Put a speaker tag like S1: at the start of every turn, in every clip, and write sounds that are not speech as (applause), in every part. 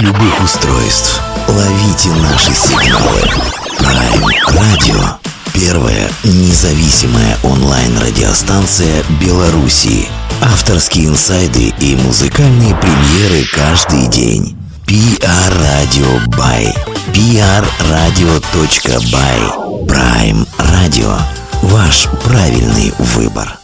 S1: любых устройств. Ловите наши сигналы. Prime Radio. Первая независимая онлайн-радиостанция Беларуси. Авторские инсайды и музыкальные премьеры каждый день. PR Radio by prradio.by Prime Radio. Ваш правильный выбор.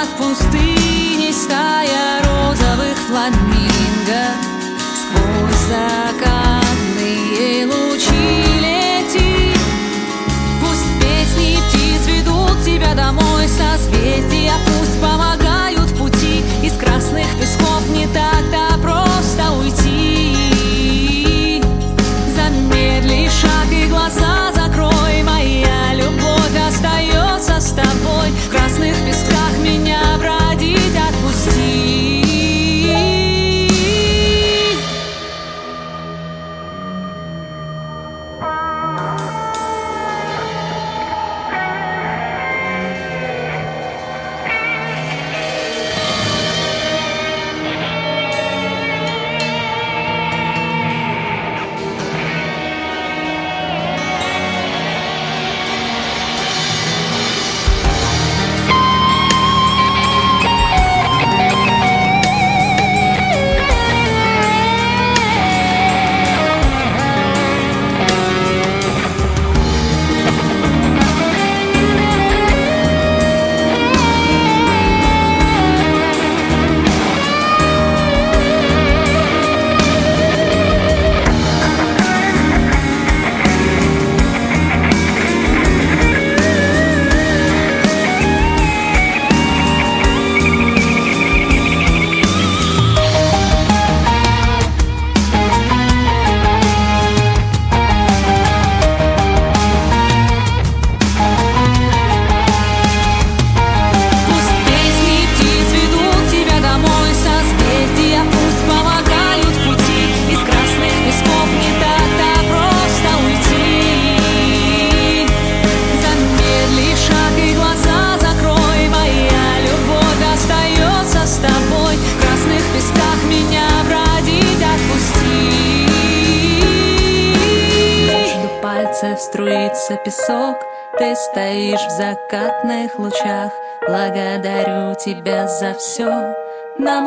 S2: над пустыни стая розовых фламинго. Сквозь закатные лучи летит Пусть песни птиц ведут тебя домой Созвездия путь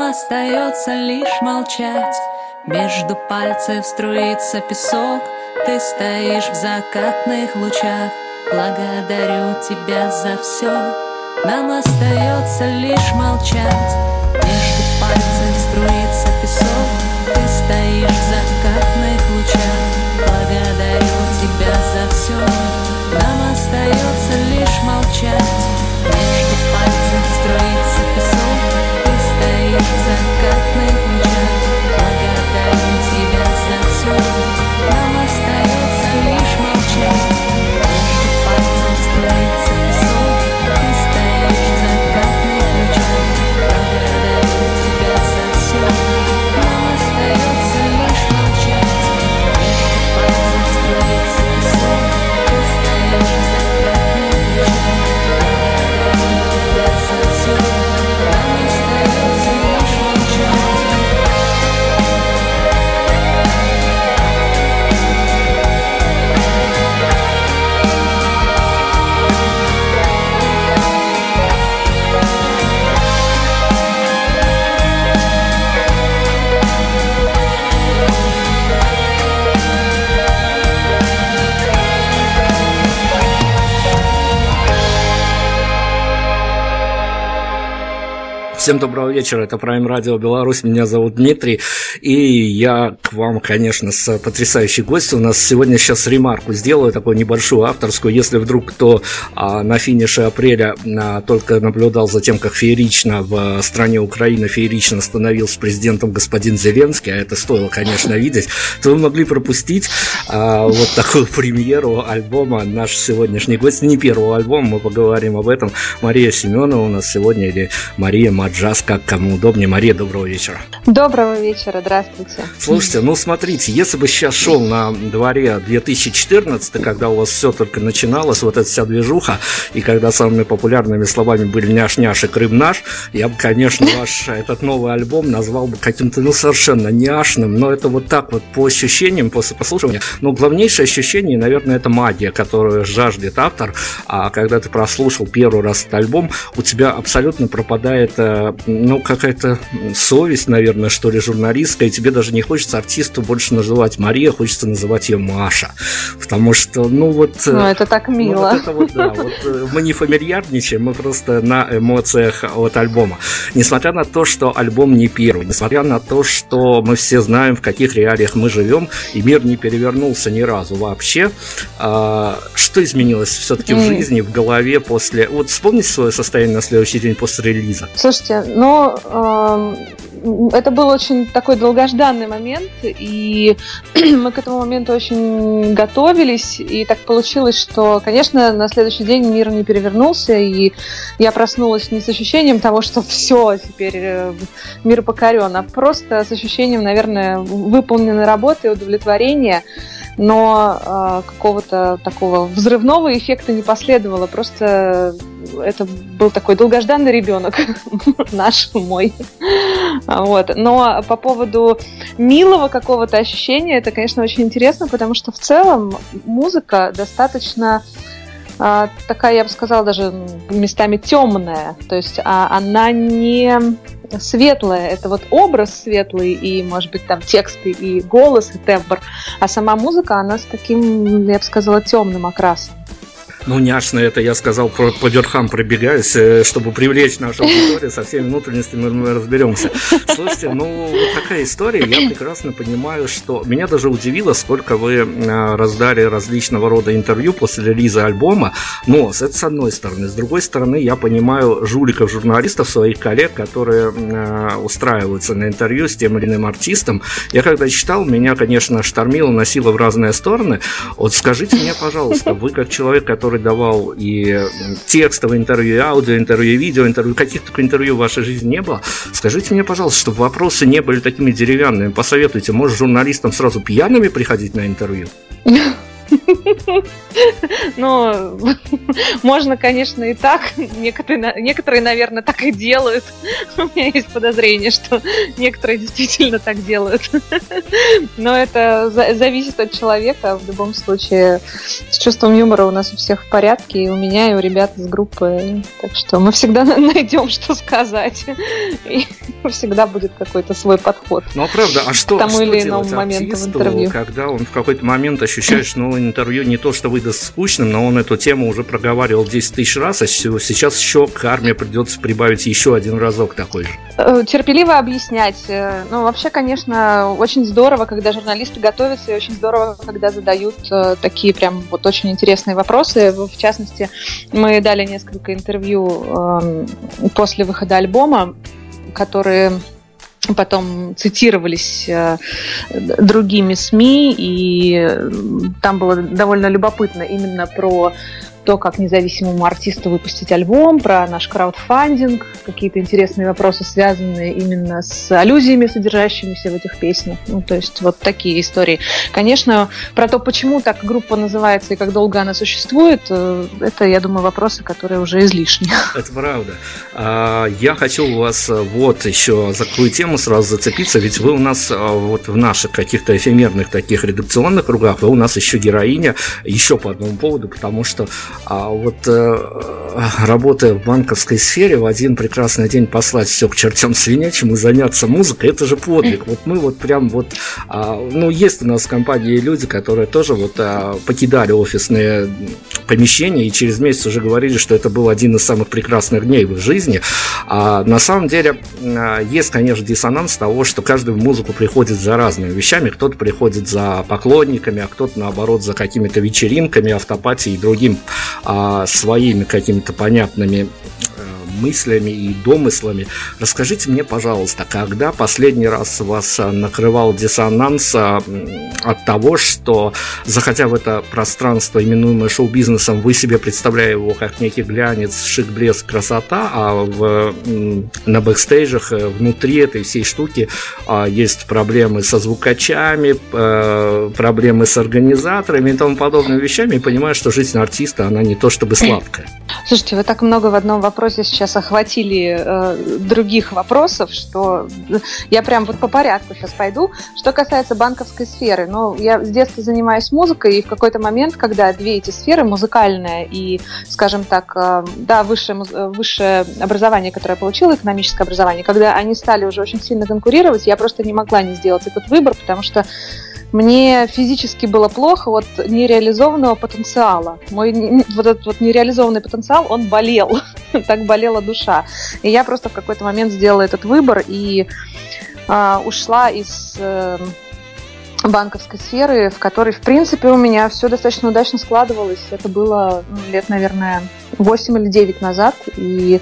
S2: остается лишь молчать. Между пальцев струится песок. Ты стоишь в закатных лучах. Благодарю тебя за все Нам остается лишь молчать. Между
S3: Всем доброго вечера, это Prime Radio Беларусь, меня зовут Дмитрий, и я к вам, конечно, с потрясающей гостью. У нас сегодня сейчас ремарку сделаю, такую небольшую авторскую, если вдруг кто а, на финише апреля а, только наблюдал за тем, как феерично в стране Украины феерично становился президентом господин Зеленский, а это стоило, конечно, видеть, то вы могли пропустить а, вот такую (laughs) премьеру альбома. Наш сегодняшний гость, не первого альбома, мы поговорим об этом, Мария Семенова у нас сегодня, или Мария Мадж джаз, как кому удобнее. Мария, доброго вечера.
S4: Доброго вечера, здравствуйте.
S3: Слушайте, ну смотрите, если бы сейчас шел на дворе 2014, когда у вас все только начиналось, вот эта вся движуха, и когда самыми популярными словами были «няш-няш» и «Крым наш», я бы, конечно, ваш этот новый альбом назвал бы каким-то, ну, совершенно няшным, но это вот так вот по ощущениям, после прослушивания. Но главнейшее ощущение, наверное, это магия, которую жаждет автор, а когда ты прослушал первый раз этот альбом, у тебя абсолютно пропадает э, ну, какая-то совесть, наверное, что ли, журналистская, и тебе даже не хочется артисту больше называть Мария, хочется называть ее Маша. Потому что, ну вот...
S4: Ну, это так мило.
S3: Ну, вот это вот, да, вот, э, мы не фамильярничаем, мы просто на эмоциях от альбома. Несмотря на то, что альбом не первый, несмотря на то, что мы все знаем, в каких реалиях мы живем, и мир не перевернулся ни разу вообще, а, что изменилось все-таки mm. в жизни, в голове после... Вот вспомните свое состояние на следующий день после релиза.
S4: Слушайте, Слушайте, но э, это был очень такой долгожданный момент, и (clears throat) мы к этому моменту очень готовились, и так получилось, что, конечно, на следующий день мир не перевернулся, и я проснулась не с ощущением того, что (laughs) все, теперь э, мир покорен, а просто с ощущением, наверное, выполненной работы, удовлетворения но э, какого-то такого взрывного эффекта не последовало. Просто это был такой долгожданный ребенок (laughs) наш, мой. Вот. Но по поводу милого какого-то ощущения, это, конечно, очень интересно, потому что в целом музыка достаточно а, такая, я бы сказала, даже местами темная. То есть а, она не светлая. Это вот образ светлый и, может быть, там тексты и голос, и тембр. А сама музыка, она с таким, я бы сказала, темным окрасом.
S3: Ну, няшно это я сказал про, по верхам пробегаюсь, э, чтобы привлечь нашу аудиторию, со всеми внутренностями мы разберемся. Слушайте, ну, вот такая история, я прекрасно понимаю, что меня даже удивило, сколько вы э, раздали различного рода интервью после релиза альбома, но это с одной стороны. С другой стороны, я понимаю жуликов журналистов, своих коллег, которые э, устраиваются на интервью с тем или иным артистом. Я когда читал, меня, конечно, штормило, носило в разные стороны. Вот скажите мне, пожалуйста, вы как человек, который который давал и текстовое интервью, и аудиоинтервью, и видеоинтервью, каких только интервью в вашей жизни не было. Скажите мне, пожалуйста, чтобы вопросы не были такими деревянными, посоветуйте, может журналистам сразу пьяными приходить на интервью? (laughs) (laughs)
S4: Ну, (laughs) можно, конечно, и так. Некоторые, некоторые, наверное, так и делают. (laughs) У меня есть подозрение, что некоторые действительно так делают. Но это зависит от человека. В любом случае, с чувством юмора у нас у всех в порядке. И у меня, и у ребят из группы. Так что мы всегда найдем, что сказать. И всегда будет какой-то свой подход.
S3: Ну, а правда, а что, тому что или иному моменту в интервью? когда он в какой-то момент ощущает, что ну, интервью не то что выдаст скучным, но он эту тему уже проговаривал 10 тысяч раз, а сейчас еще к армии придется прибавить еще один разок такой же.
S4: Э, терпеливо объяснять. Э, ну, вообще, конечно, очень здорово, когда журналисты готовятся, и очень здорово, когда задают э, такие прям вот очень интересные вопросы. В частности, мы дали несколько интервью эм, после выхода альбома, которые потом цитировались э, другими СМИ, и там было довольно любопытно именно про то, как независимому артисту выпустить альбом, про наш краудфандинг, какие-то интересные вопросы, связанные именно с аллюзиями, содержащимися в этих песнях. Ну, то есть вот такие истории. Конечно, про то, почему так группа называется и как долго она существует, э, это, я думаю, вопросы, которые уже излишни.
S3: Это правда. А, я хочу у вас э, вот еще за какую тему сразу зацепиться, ведь вы у нас э, вот в наших каких-то эфемерных таких редакционных кругах, вы у нас еще героиня, еще по одному поводу, потому что а вот э, работая в банковской сфере, в один прекрасный день послать все к чертям свинячим и заняться музыкой, это же подвиг. (laughs) Вот мы вот прям вот, а, ну, есть у нас в компании люди, которые тоже вот а, покидали офисные помещения и через месяц уже говорили, что это был один из самых прекрасных дней в их жизни. А на самом деле а, есть, конечно, диссонанс того, что каждый в музыку приходит за разными вещами. Кто-то приходит за поклонниками, а кто-то, наоборот, за какими-то вечеринками, автопатией и другим а, своими какими-то понятными мыслями и домыслами. Расскажите мне, пожалуйста, когда последний раз вас а, накрывал диссонанс а, от того, что, заходя в это пространство, именуемое шоу-бизнесом, вы себе представляя его как некий глянец, шик, блеск, красота, а в, на бэкстейджах э, внутри этой всей штуки есть проблемы со звукачами, э, проблемы с организаторами и тому подобными вещами, и понимаю, что жизнь артиста, она не то чтобы сладкая.
S4: Слушайте, вы так много в одном вопросе сейчас сейчас охватили э, других вопросов, что я прям вот по порядку сейчас пойду. Что касается банковской сферы, ну, я с детства занимаюсь музыкой, и в какой-то момент, когда две эти сферы, музыкальная и, скажем так, э, да, высшее, высшее образование, которое я получила, экономическое образование, когда они стали уже очень сильно конкурировать, я просто не могла не сделать этот выбор, потому что мне физически было плохо от нереализованного потенциала. Мой вот этот вот нереализованный потенциал, он болел. (laughs) так болела душа. И я просто в какой-то момент сделала этот выбор и э, ушла из э, банковской сферы, в которой, в принципе, у меня все достаточно удачно складывалось. Это было ну, лет, наверное, 8 или 9 назад, и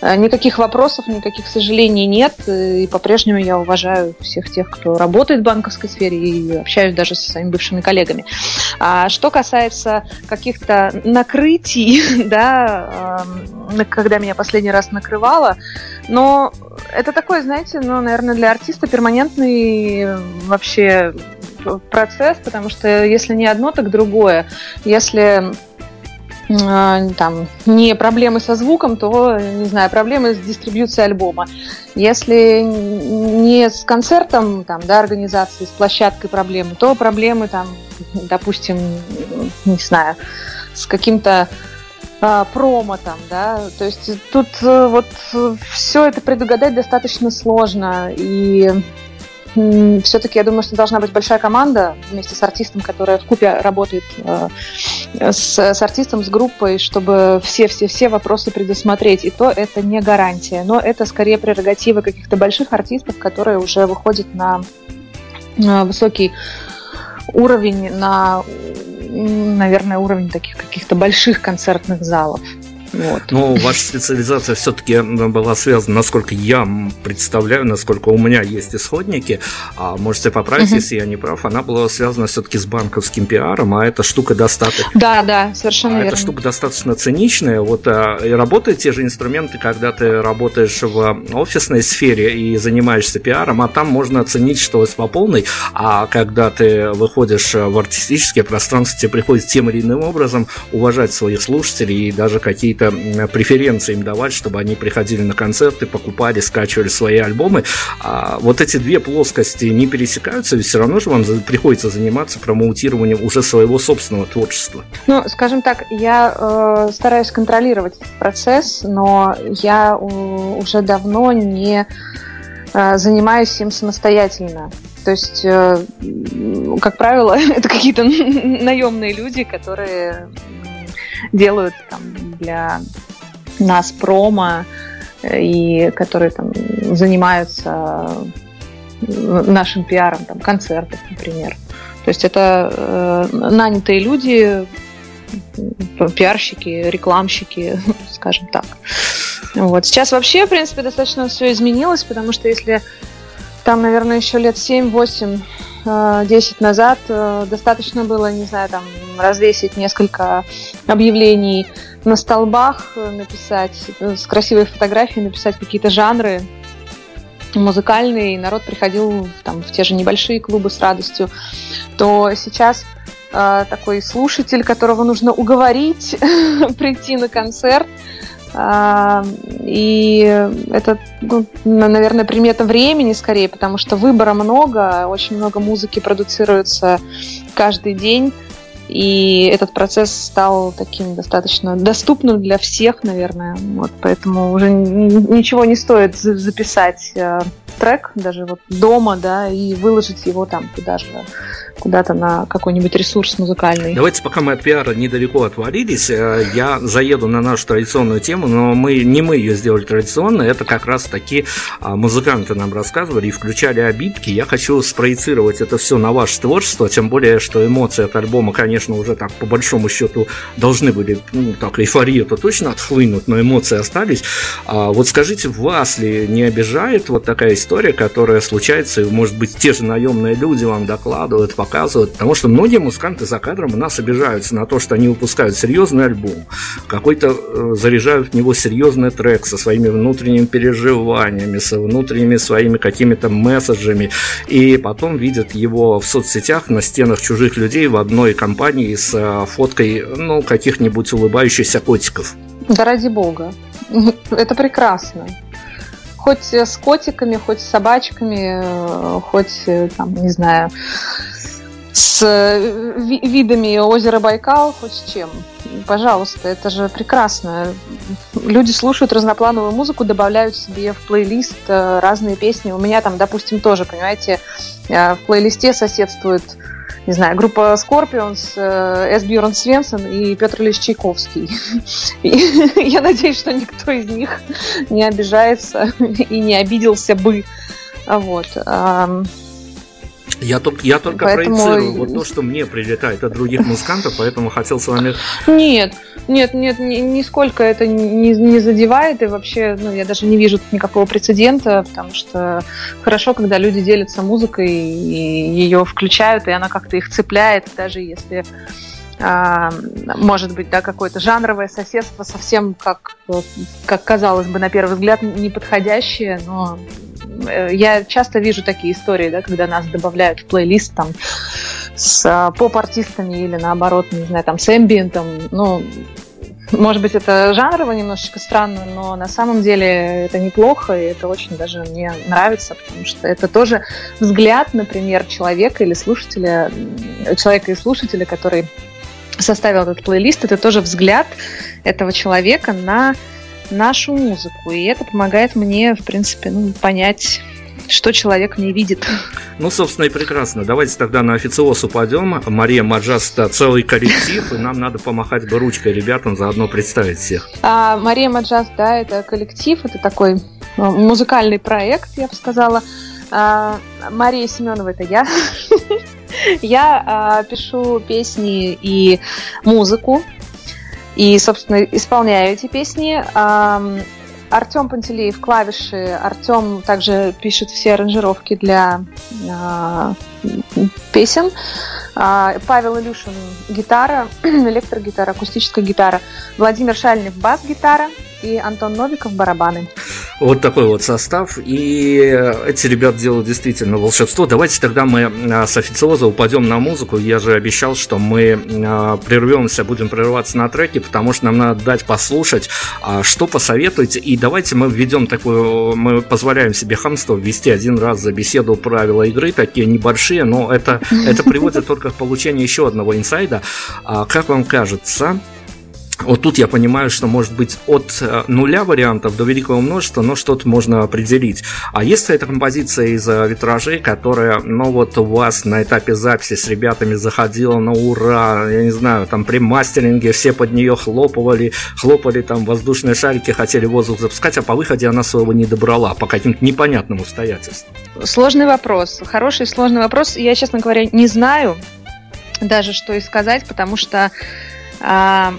S4: э, никаких вопросов, никаких сожалений нет, и по-прежнему я уважаю всех тех, кто работает в банковской сфере, и общаюсь даже со своими бывшими коллегами. А что касается каких-то накрытий, (laughs) да, когда меня последний раз накрывало, но это такой, знаете, ну, наверное, для артиста перманентный вообще процесс, потому что если не одно, так другое. Если там, не проблемы со звуком, то, не знаю, проблемы с дистрибьюцией альбома. Если не с концертом, там, да, организации, с площадкой проблемы, то проблемы, там, допустим, не знаю, с каким-то а, промо там, да, то есть тут э, вот все это предугадать достаточно сложно, и все-таки я думаю, что должна быть большая команда вместе с артистом, которая в купе работает э, с, с артистом, с группой, чтобы все-все-все вопросы предусмотреть. И то это не гарантия, но это скорее прерогатива каких-то больших артистов, которые уже выходят на, на высокий уровень, на, наверное, уровень таких каких-то больших концертных залов.
S3: Вот. Но ваша специализация все-таки была связана, насколько я представляю, насколько у меня есть исходники, а можете поправить, угу. если я не прав, она была связана все-таки с банковским пиаром, а эта штука достаточно...
S4: Да, да, совершенно а
S3: верно. Эта штука достаточно циничная. Вот а, и работают те же инструменты, когда ты работаешь в офисной сфере и занимаешься пиаром, а там можно оценить, что по полной, а когда ты выходишь в артистическое пространство, тебе приходится тем или иным образом уважать своих слушателей и даже какие-то какие-то преференции им давать, чтобы они приходили на концерты, покупали, скачивали свои альбомы. А вот эти две плоскости не пересекаются, ведь все равно же вам приходится заниматься промоутированием уже своего собственного творчества.
S4: Ну, скажем так, я э, стараюсь контролировать этот процесс, но я уже давно не э, занимаюсь им самостоятельно. То есть, э, как правило, (laughs) это какие-то (laughs) наемные люди, которые делают там для нас промо э, и которые там занимаются э, нашим пиаром, там, концертов, например. То есть это э, нанятые люди, пиарщики, рекламщики, (laughs) скажем так. Вот. Сейчас вообще, в принципе, достаточно все изменилось, потому что если там, наверное, еще лет 7-8 10 назад достаточно было, не знаю, там развесить несколько объявлений на столбах э, написать, э, с красивой фотографией написать какие-то жанры музыкальные, и народ приходил там, в те же небольшие клубы с радостью, то сейчас э, такой слушатель, которого нужно уговорить (laughs) прийти на концерт, э, и это, ну, наверное, примета времени скорее, потому что выбора много, очень много музыки продуцируется каждый день, И этот процесс стал таким достаточно доступным для всех, наверное. Вот, поэтому уже ничего не стоит записать э, трек даже вот дома, да, и выложить его там куда же куда-то на какой-нибудь ресурс музыкальный.
S3: Давайте, пока мы от пиара недалеко отвалились, э, я заеду на нашу традиционную тему, но мы не мы ее сделали традиционной, это как раз таки а, музыканты нам рассказывали и включали обидки. Я хочу спроецировать это все на ваше творчество, тем более, что эмоции от альбома, конечно, уже так по большому счету должны были, ну, так, эйфорию-то точно отхлынуть, но эмоции остались. А вот скажите, вас ли не обижает вот такая история, которая случается, и, может быть, те же наемные люди вам докладывают, показывают, потому что многие музыканты за кадром у нас обижаются на то, что они выпускают серьезный альбом, какой-то э, заряжают в него серьезный трек со своими внутренними переживаниями, со внутренними своими какими-то месседжами, и потом видят его в соцсетях на стенах чужих людей в одной компании с э, фоткой, ну, каких-нибудь улыбающихся котиков.
S4: Да ради бога. (laughs) Это прекрасно хоть с котиками, хоть с собачками, э, хоть, там, не знаю, с э, видами озера Байкал, хоть с чем. Пожалуйста, это же прекрасно. Люди слушают разноплановую музыку, добавляют себе в плейлист э, разные песни. У меня там, допустим, тоже, понимаете, э, в плейлисте соседствует не знаю, группа Scorpions, Эс Бьерн Свенсон и Петр Ильич Чайковский. (laughs) Я надеюсь, что никто из них не обижается (laughs) и не обиделся бы. Вот.
S3: Я только, я только поэтому... проецирую вот то, что мне прилетает от других музыкантов, поэтому хотел с вами...
S4: Нет, нет, нет, ни, нисколько это не, не задевает, и вообще, ну, я даже не вижу никакого прецедента, потому что хорошо, когда люди делятся музыкой, и ее включают, и она как-то их цепляет, даже если может быть, да, какое-то жанровое соседство совсем как, как казалось бы, на первый взгляд, неподходящее, но Э, я часто вижу такие истории, да, когда нас добавляют в плейлист там с а, поп-артистами или наоборот, не знаю, там с эмбиентом, ну, может быть, это жанрово немножечко странно, но на самом деле это неплохо, и это очень даже мне нравится, потому что это тоже взгляд, например, человека или слушателя, человека и слушателя, который составил этот плейлист, это тоже взгляд этого человека на нашу музыку. И это помогает мне, в принципе, ну, понять что человек не видит.
S3: Ну, собственно, и прекрасно. Давайте тогда на официоз упадем. Мария Маджас – это целый коллектив, и нам надо помахать бы ручкой ребятам, заодно представить всех.
S4: А, Мария Маджас, да, это коллектив, это такой ну, музыкальный проект, я бы сказала. А, Мария Семенова – это я. (laughs) Я а, пишу песни и музыку и, собственно, исполняю эти песни. Артем Пантелеев клавиши, Артем также пишет все аранжировки для э, песен. Э, Павел Илюшин гитара, (clears throat) электрогитара, акустическая гитара. Владимир Шальнев бас-гитара и Антон Новиков барабаны.
S3: Вот такой вот состав. И эти ребята делают действительно волшебство. Давайте тогда мы а, с официоза упадем на музыку. Я же обещал, что мы а, прервемся, будем прерываться на треке, потому что нам надо дать послушать, а, что посоветуете. И давайте мы введем такую, мы позволяем себе хамство ввести один раз за беседу правила игры, такие небольшие, но это, это приводит (laughs) только к получению еще одного инсайда. Как вам кажется, вот тут я понимаю, что может быть от э, нуля вариантов до великого множества, но что-то можно определить. А если это композиция из э, витражей, которая, ну вот у вас на этапе записи с ребятами заходила на ура, я не знаю, там при мастеринге все под нее хлопывали, хлопали там воздушные шарики, хотели воздух запускать, а по выходе она своего не добрала по каким-то непонятным обстоятельствам.
S4: Сложный вопрос, хороший сложный вопрос. Я, честно говоря, не знаю даже, что и сказать, потому что а,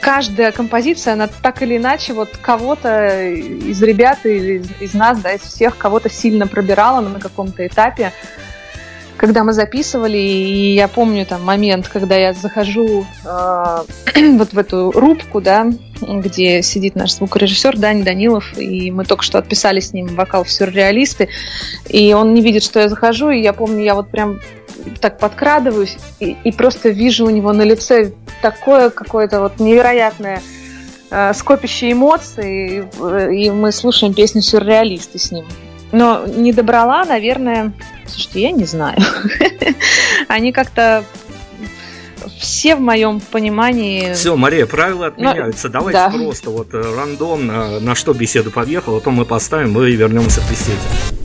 S4: каждая композиция, она так или иначе вот кого-то из ребят или из, из нас, да, из всех кого-то сильно пробирала на каком-то этапе, когда мы записывали, и я помню там момент, когда я захожу э, (clears throat) вот в эту рубку, да, где сидит наш звукорежиссер Дани Данилов, и мы только что отписали с ним вокал в сюрреалисты, и он не видит, что я захожу, и я помню, я вот прям так подкрадываюсь и, и просто вижу у него на лице такое какое-то вот невероятное э, скопище эмоций, и, и мы слушаем песню «Сюрреалисты» с ним. Но не добрала, наверное, слушайте, я не знаю. (laughs) Они как-то все в моем понимании.
S2: Все, Мария, правила отменяются. Но... Давайте да. просто вот э, рандомно, на что беседа подъехала, то мы поставим и вернемся к беседе.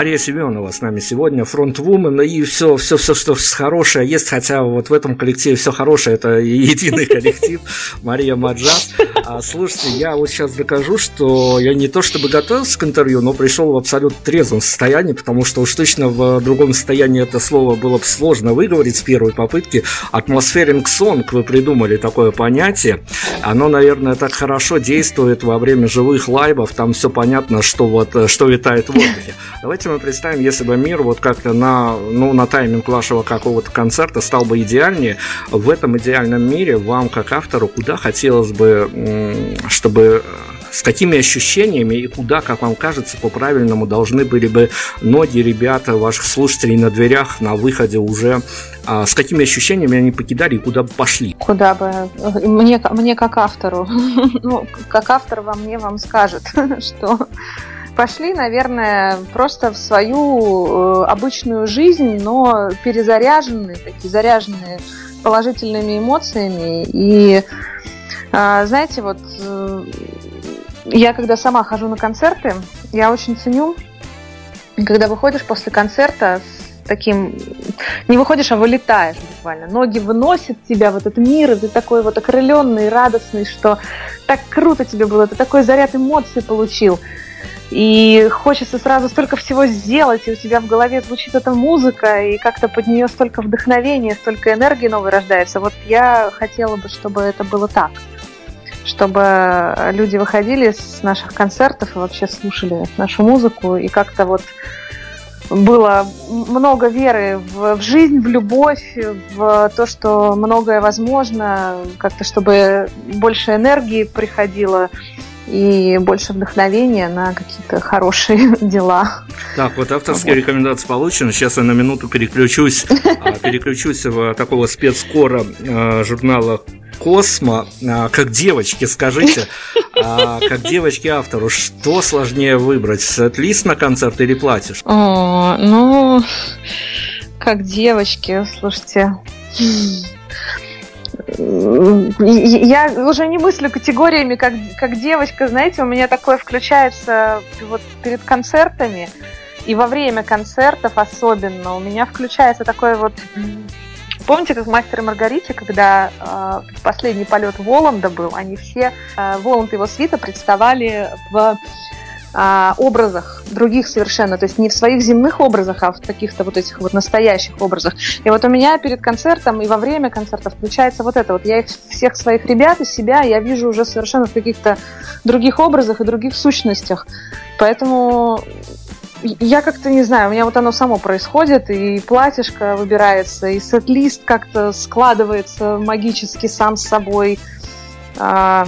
S2: Мария Семенова с нами сегодня, фронтвумен, и все, все, все, что хорошее есть, хотя вот в этом коллективе все хорошее, это единый (laughs) коллектив, Мария Маджас. А, слушайте, я вот сейчас докажу, что я не то чтобы готовился к интервью, но пришел в абсолютно трезвом состоянии, потому что уж точно в другом состоянии это слово было бы сложно выговорить с первой попытки. Атмосферинг сонг вы придумали такое понятие. Оно, наверное, так хорошо действует во время живых лайвов, там все понятно, что вот что витает в воздухе. Давайте мы представим, если бы мир вот как-то на, ну, на тайминг вашего какого-то концерта стал бы идеальнее, в этом идеальном мире вам, как автору, куда хотелось бы, чтобы с какими ощущениями и куда, как вам кажется, по-правильному должны были бы ноги ребята, ваших слушателей на дверях, на выходе уже, а, с какими ощущениями они покидали и куда бы пошли?
S4: Куда бы? Мне, мне как автору, (laughs) ну, как автор во мне вам скажет, (laughs) что пошли, наверное, просто в свою э, обычную жизнь, но перезаряженные, такие заряженные положительными эмоциями. И э, знаете, вот э, я когда сама хожу на концерты, я очень ценю, когда выходишь после концерта с таким, не выходишь, а вылетаешь буквально. Ноги выносят тебя в этот мир, и ты такой вот окрыленный, радостный, что так круто тебе было, ты такой заряд эмоций получил. И хочется сразу столько всего сделать, и у тебя в голове звучит эта музыка, и как-то под нее столько вдохновения, столько энергии новой рождается. Вот я хотела бы, чтобы это было так. Чтобы люди выходили с наших концертов и вообще слушали нашу музыку, и как-то вот было много веры в, в жизнь, в любовь, в то, что многое возможно, как-то чтобы больше энергии приходило и больше вдохновения на какие-то хорошие (laughs) дела.
S3: Так, вот авторские вот. рекомендации получены. Сейчас я на минуту переключусь, а, (laughs) переключусь в такого спецкора а, журнала Космо, а, как девочки, скажите, как девочки автору, что сложнее выбрать, сет-лист на концерт или платье?
S4: О, ну, как девочки, слушайте, я уже не мыслю категориями, как, как девочка, знаете, у меня такое включается вот перед концертами, и во время концертов особенно у меня включается такое вот... Помните, как в «Мастере Маргарите», когда э, последний полет Воланда был, они все, э, Воланд и его свита представали в а, образах других совершенно, то есть не в своих земных образах, а в каких-то вот этих вот настоящих образах. И вот у меня перед концертом и во время концерта включается вот это вот. Я их, всех своих ребят и себя я вижу уже совершенно в каких-то других образах и других сущностях. Поэтому я как-то не знаю, у меня вот оно само происходит, и платьишко выбирается, и сет-лист как-то складывается магически сам с собой. А,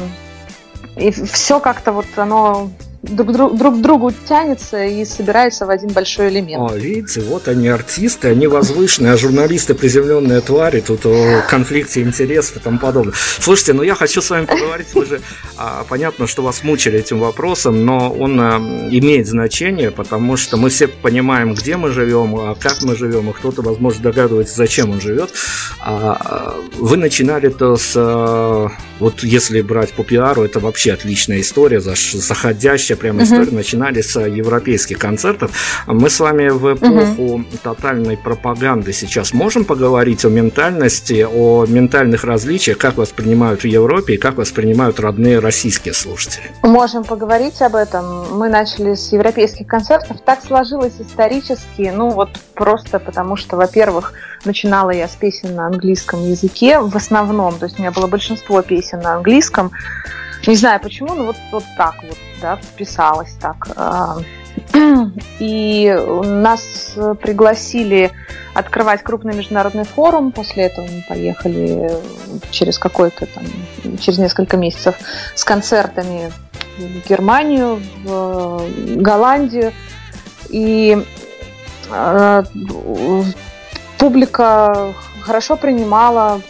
S4: и все как-то вот оно друг, друг, друг другу тянется и собирается в один большой элемент.
S3: О, видите, вот они артисты, они возвышенные, а журналисты приземленные твари, тут о конфликте интересов и тому подобное. Слушайте, ну я хочу с вами поговорить, вы же, а, понятно, что вас мучили этим вопросом, но он а, имеет значение, потому что мы все понимаем, где мы живем, а как мы живем, и кто-то, возможно, догадывается, зачем он живет. А, а, вы начинали-то с, а, вот если брать по пиару, это вообще отличная история, заходящая настоящая прямо история uh-huh. начинали с европейских концертов. Мы с вами в эпоху uh-huh. тотальной пропаганды сейчас можем поговорить о ментальности, о ментальных различиях, как воспринимают в Европе и как воспринимают родные российские слушатели?
S4: Можем поговорить об этом. Мы начали с европейских концертов. Так сложилось исторически, ну вот просто потому что, во-первых, начинала я с песен на английском языке в основном, то есть у меня было большинство песен на английском. Не знаю почему, но вот, вот так вот, да, вписалось так. А, и нас пригласили открывать крупный международный форум. После этого мы поехали через какой-то там, через несколько месяцев с концертами в Германию, в Голландию. И э, публика хорошо принимала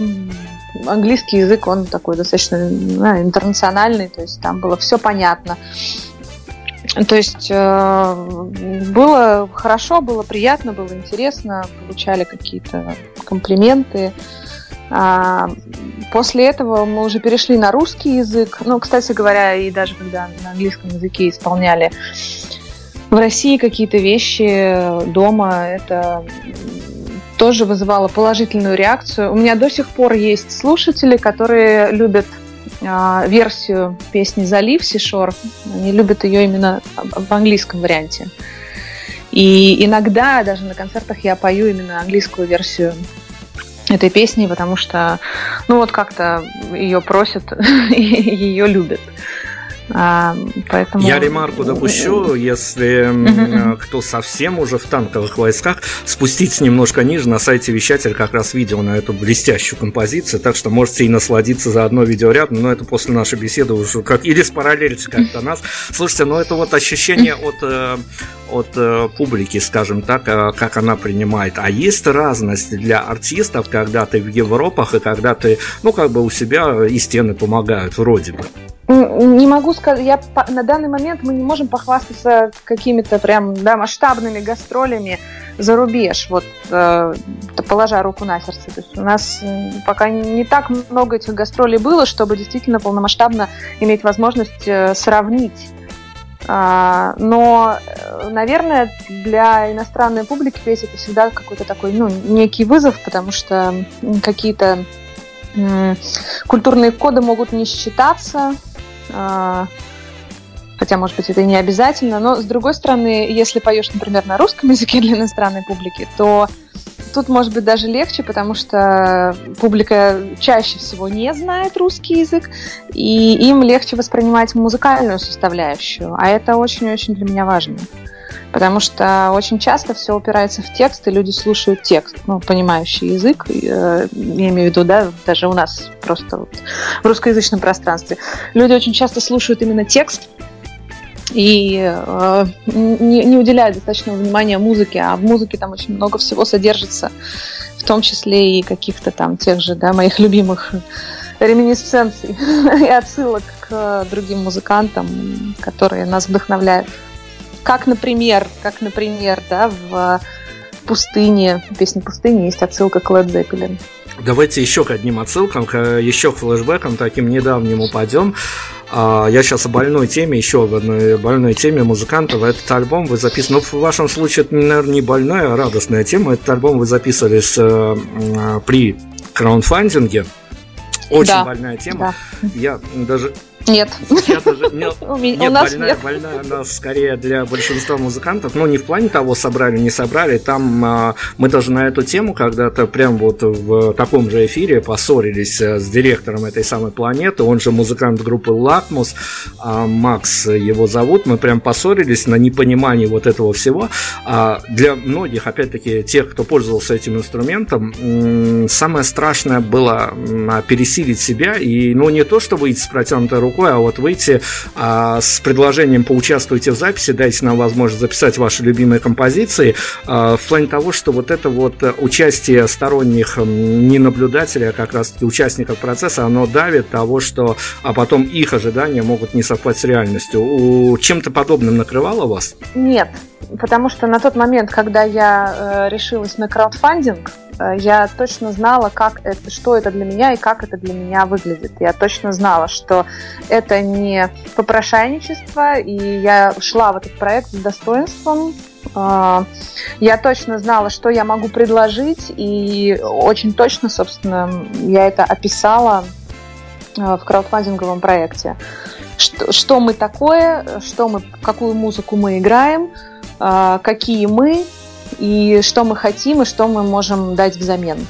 S4: английский язык, он такой достаточно да, интернациональный, то есть там было все понятно. То есть э, было хорошо, было приятно, было интересно, получали какие-то комплименты. А, после этого мы уже перешли на русский язык. Ну, кстати говоря, и даже когда на английском языке исполняли в России какие-то вещи дома, это тоже вызывало положительную реакцию. У меня до сих пор есть слушатели, которые любят э, версию песни «Залив» Сишор. Они любят ее именно в английском варианте. И иногда даже на концертах я пою именно английскую версию этой песни, потому что, ну вот как-то ее просят (laughs) и ее любят.
S3: А, поэтому... Я ремарку допущу, если кто совсем уже в танковых войсках, спуститесь немножко ниже, на сайте вещатель как раз видел на эту блестящую композицию, так что можете и насладиться за одно видеорядом, но это после нашей беседы уже как или спараллельте как-то нас. Слушайте, ну это вот ощущение от, э, от э, публики, скажем так, э, как она принимает. А есть разность для артистов, когда ты в Европах и когда ты, ну, как бы у себя и стены помогают, вроде бы.
S4: Не могу сказать, я на данный момент мы не можем похвастаться какими-то прям да, масштабными гастролями за рубеж, вот э, положа руку на сердце. То есть у нас пока не так много этих гастролей было, чтобы действительно полномасштабно иметь возможность э, сравнить но, э, наверное, для иностранной публики петь это всегда какой-то такой, ну, некий вызов, потому что какие-то культурные коды могут не считаться, а, хотя, может быть, это не обязательно, но, с другой стороны, если поешь, например, на русском языке для иностранной публики, то тут может быть даже легче, потому что публика чаще всего не знает русский язык, и им легче воспринимать музыкальную составляющую, а это очень-очень для меня важно. Потому что очень часто все упирается в текст, и люди слушают текст, ну, понимающий язык. Э, я имею в виду, да, даже у нас просто вот в русскоязычном пространстве. Люди очень часто слушают именно текст, и э, не, не уделяют достаточного внимания музыке, а в музыке там очень много всего содержится, в том числе и каких-то там тех же, да, моих любимых реминисценций (laughs) и отсылок к другим музыкантам, которые нас вдохновляют. Как, например, как, например, да, в пустыне, в песне пустыни есть отсылка к Led Zeppelin.
S3: Давайте еще к одним отсылкам, к еще к флешбекам таким недавним упадем. А, я сейчас о больной теме, еще об одной больной теме музыкантов. Этот альбом вы записывали, ну, в вашем случае это, наверное, не больная, а радостная тема. Этот альбом вы записывали с, э, при краундфандинге. Очень да, больная тема. Да. Я даже
S4: нет.
S3: Я даже, нет, (laughs) у нет, нас больная, нет. больная она скорее для большинства музыкантов. Ну, не в плане того, собрали, не собрали. Там а, мы даже на эту тему когда-то прям вот в таком же эфире поссорились а, с директором этой самой планеты. Он же музыкант группы Лакмус. А, Макс его зовут. Мы прям поссорились на непонимании вот этого всего. А, для многих, опять-таки, тех, кто пользовался этим инструментом, самое страшное было пересилить себя. И, ну, не то, что выйти с протянутой рукой, рукой, а вот выйти а, с предложением поучаствуйте в записи, дайте нам возможность записать ваши любимые композиции, а, в плане того, что вот это вот участие сторонних не наблюдателей, а как раз-таки участников процесса, оно давит того, что а потом их ожидания могут не совпасть с реальностью. У, чем-то подобным накрывало вас?
S4: Нет, потому что на тот момент, когда я э, решилась на краудфандинг, я точно знала, как это, что это для меня и как это для меня выглядит. Я точно знала, что это не попрошайничество, и я шла в этот проект с достоинством. Э, я точно знала, что я могу предложить, и очень точно, собственно, я это описала э, в краудфандинговом проекте. Что, что мы такое, что мы, какую музыку мы играем, какие мы, и что мы хотим, и что мы можем дать взамен.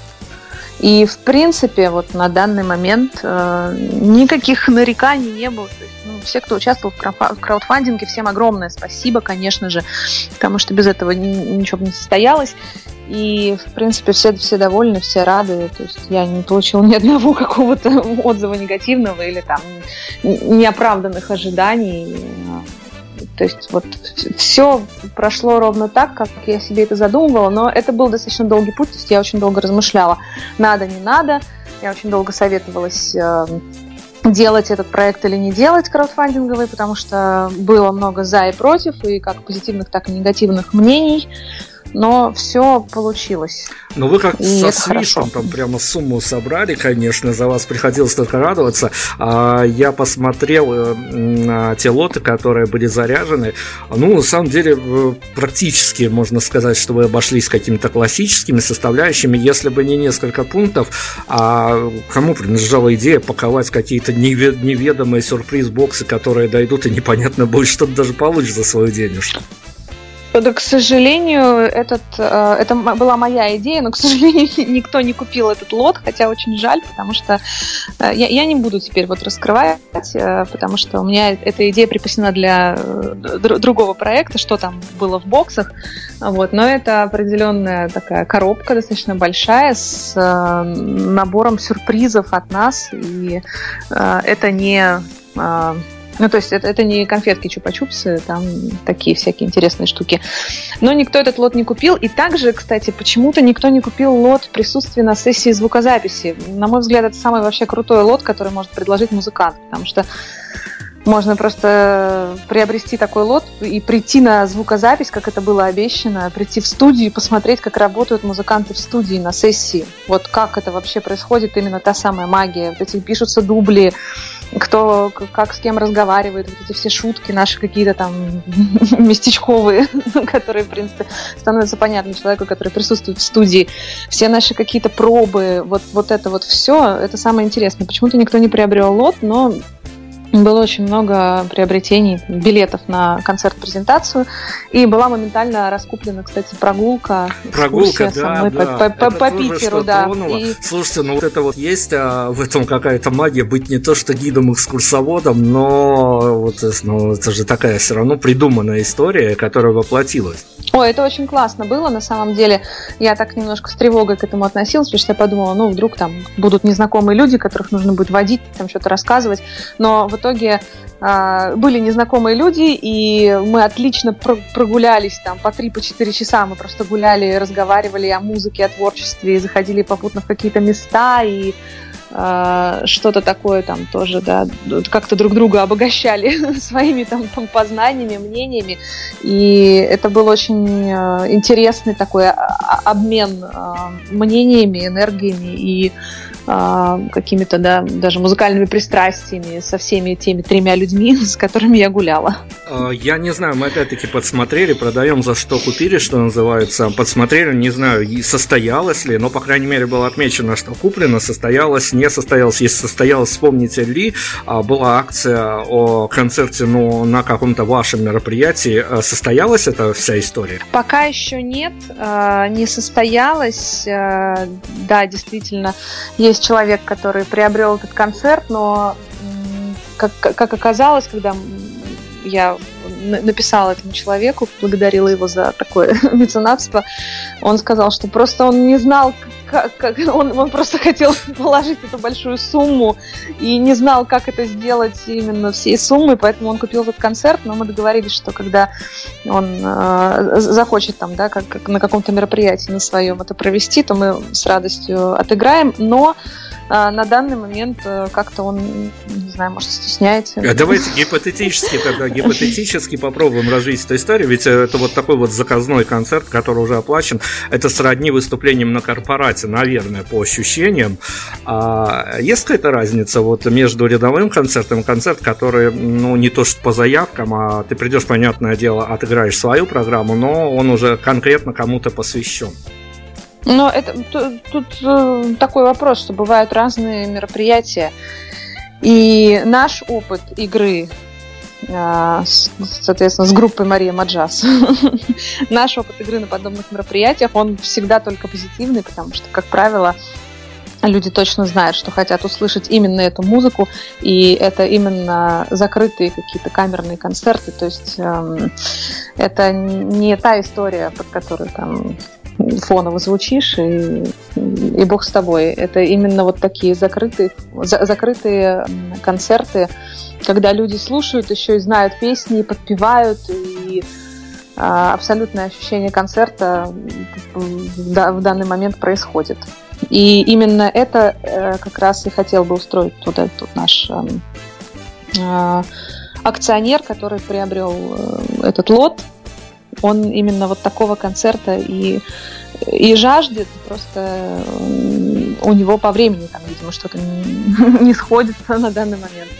S4: И, в принципе, вот на данный момент э, никаких нареканий не было. То есть, ну, все, кто участвовал в краудфандинге, всем огромное спасибо, конечно же, потому что без этого ничего бы не состоялось. И, в принципе, все, все довольны, все рады. То есть я не получила ни одного (laughs) какого-то отзыва негативного или там неоправданных ожиданий. То есть вот все прошло ровно так, как я себе это задумывала, но это был достаточно долгий путь, то есть я очень долго размышляла, надо, не надо, я очень долго советовалась э, делать этот проект или не делать краудфандинговый, потому что было много за и против, и как позитивных, так и негативных мнений но все получилось.
S3: Ну вы как и со свистом там прямо сумму собрали, конечно, за вас приходилось только радоваться. А я посмотрел э, на те лоты, которые были заряжены. Ну, на самом деле, практически можно сказать, что вы обошлись какими-то классическими составляющими. Если бы не несколько пунктов, а кому принадлежала идея паковать какие-то неведомые сюрприз-боксы, которые дойдут, и непонятно будет, что ты даже получишь за свою денежку.
S4: Да, к сожалению, этот, э, это была моя идея, но, к (laughs) сожалению, никто не купил этот лот, хотя очень жаль, потому что э, я, я не буду теперь вот раскрывать, э, потому что у меня эта идея припасена для другого проекта, что там было в боксах, вот, но это определенная такая коробка, достаточно большая, с набором сюрпризов от нас, и это не ну, то есть это, это не конфетки чупа-чупсы, там такие всякие интересные штуки. Но никто этот лот не купил. И также, кстати, почему-то никто не купил лот присутствия на сессии звукозаписи. На мой взгляд, это самый вообще крутой лот, который может предложить музыкант. Потому что Можно просто приобрести такой лот и прийти на звукозапись, как это было обещано, прийти в студию и посмотреть, как работают музыканты в студии на сессии. Вот как это вообще происходит, именно та самая магия. Вот эти пишутся дубли, кто как с кем разговаривает, вот эти все шутки наши какие-то там (laughs) местечковые, (laughs) которые, в принципе, становятся понятны человеку, который присутствует в студии. Все наши какие-то пробы, вот, вот это вот все, это самое интересное. Почему-то никто не приобрел лот, но было очень много приобретений билетов на концерт-презентацию, и была моментально раскуплена, кстати, прогулка.
S3: Прогулка, да, да.
S4: По, по, по Питеру, да. И...
S3: Слушайте, ну вот это вот есть а, в этом какая-то магия, быть не то что гидом-экскурсоводом, но вот ну, это же такая все равно придуманная история, которая воплотилась.
S4: Ой, это очень классно было, на самом деле. Я так немножко с тревогой к этому относилась, потому что я подумала, ну, вдруг там будут незнакомые люди, которых нужно будет водить, там что-то рассказывать. Но вот итоге э, были незнакомые люди, и мы отлично прогулялись там по 3-4 по часа. Мы просто гуляли, разговаривали о музыке, о творчестве, заходили попутно в какие-то места и э, что-то такое там тоже, да, как-то друг друга обогащали (laughs) своими там, познаниями, мнениями. И это был очень э, интересный такой обмен мнениями, энергиями и а, какими-то, да, даже музыкальными пристрастиями со всеми теми тремя людьми, (laughs) с которыми я гуляла.
S3: А, я не знаю, мы опять-таки подсмотрели, продаем за что купили, что называется. Подсмотрели, не знаю, состоялось ли, но, по крайней мере, было отмечено, что куплено, состоялось, не состоялось. Если состоялось, вспомните ли, а, была акция о концерте, ну, на каком-то вашем мероприятии. Состоялась эта вся история?
S4: Пока еще нет, не состоялась. Да, действительно, есть есть человек, который приобрел этот концерт, но как, как оказалось, когда я написала этому человеку, благодарила его за такое (laughs) меценатство, он сказал, что просто он не знал, как, как он, он просто хотел (laughs) положить эту большую сумму и не знал, как это сделать именно всей суммой, поэтому он купил этот концерт, но мы договорились, что когда он э, захочет там, да, как, как на каком-то мероприятии на своем это провести, то мы с радостью отыграем, но на данный момент э, как-то он, не знаю, может, стесняется.
S3: А давайте гипотетически тогда, (laughs) гипотетически попробуем развить эту историю, ведь это вот такой вот заказной концерт, который уже оплачен, это сродни выступлением на корпорате, наверное, по ощущениям. А есть какая-то разница вот между рядовым концертом и концерт, который, ну, не то что по заявкам, а ты придешь, понятное дело, отыграешь свою программу, но он уже конкретно кому-то посвящен.
S4: Но это тут, тут э, такой вопрос, что бывают разные мероприятия. И наш опыт игры, э, соответственно, с группой Мария Маджас, (laughs) наш опыт игры на подобных мероприятиях, он всегда только позитивный, потому что, как правило, люди точно знают, что хотят услышать именно эту музыку, и это именно закрытые какие-то камерные концерты, то есть эм, это не та история, под которую там фоново звучишь, и, и бог с тобой. Это именно вот такие закрытые, за, закрытые концерты, когда люди слушают, еще и знают песни, и подпевают, и а, абсолютное ощущение концерта в, в данный момент происходит. И именно это э, как раз и хотел бы устроить вот этот наш э, акционер, который приобрел э, этот лот он именно вот такого концерта и, и жаждет, просто у него по времени там, видимо, что-то не, (laughs) не сходится на данный момент.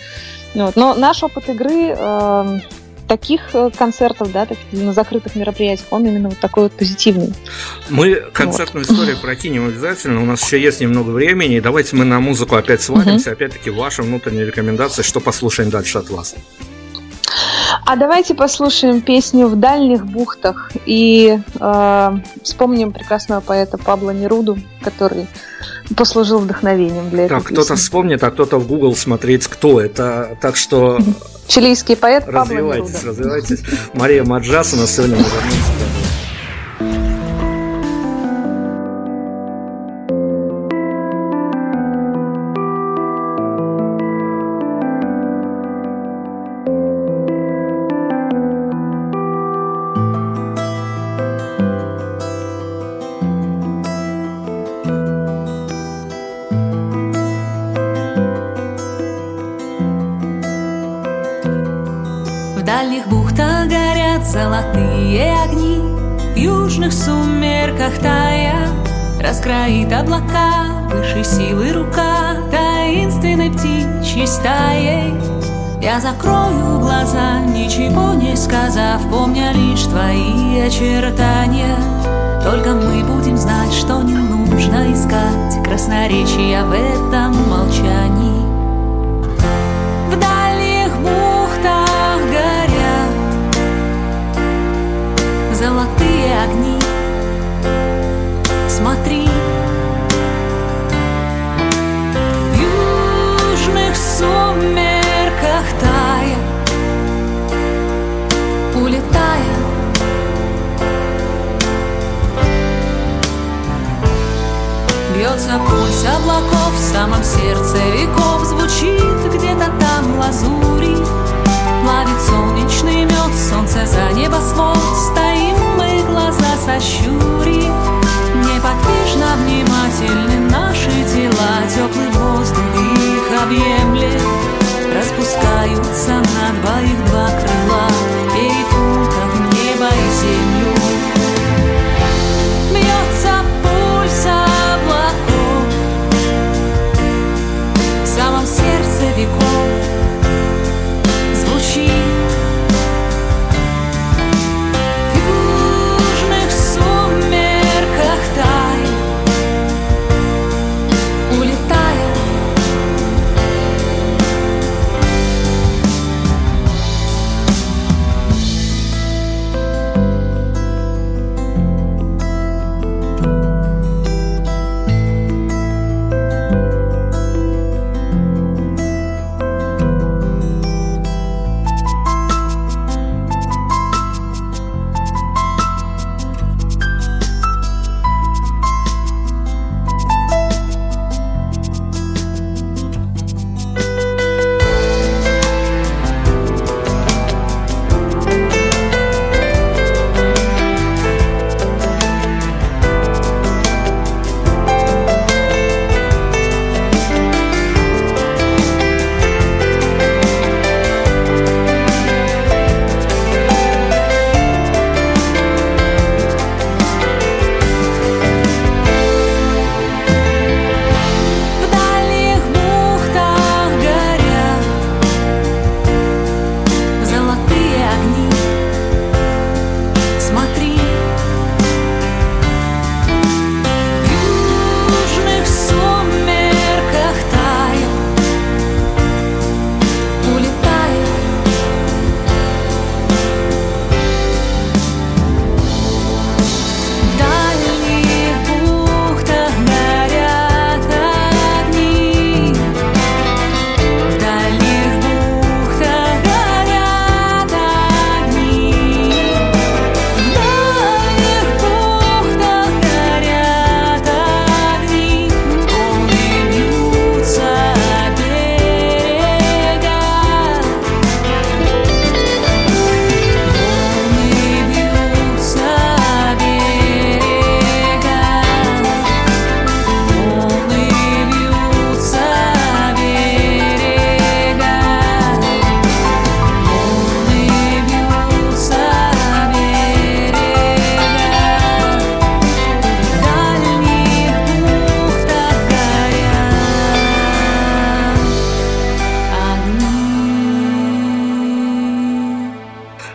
S4: Вот. Но наш опыт игры э, таких концертов, да, таких, на закрытых мероприятиях, он именно вот такой вот позитивный.
S3: Мы концертную вот. историю прокинем обязательно, у нас еще есть немного времени, давайте мы на музыку опять свалимся, угу. опять-таки ваши внутренние рекомендации, что послушаем дальше от вас.
S4: А давайте послушаем песню «В дальних бухтах» и э, вспомним прекрасного поэта Пабло Неруду, который послужил вдохновением для
S3: так,
S4: этой
S3: песни. кто-то вспомнит, а кто-то в Google смотреть, кто это. Так что...
S4: Чилийский поэт
S3: Пабло Неруда. Развивайтесь, развивайтесь. Мария Маджас у нас сегодня
S2: закрою глаза, ничего не сказав. Помня лишь твои очертания. Только мы будем знать, что не нужно искать. Красноречия в этом молчании Бьется пульс облаков в самом сердце веков Звучит где-то там лазури. Плавит солнечный мед, солнце за небосвод Стоим мы, глаза сощури Неподвижно внимательны наши тела Теплый воздух их объемлет. Распускаются на двоих два крыла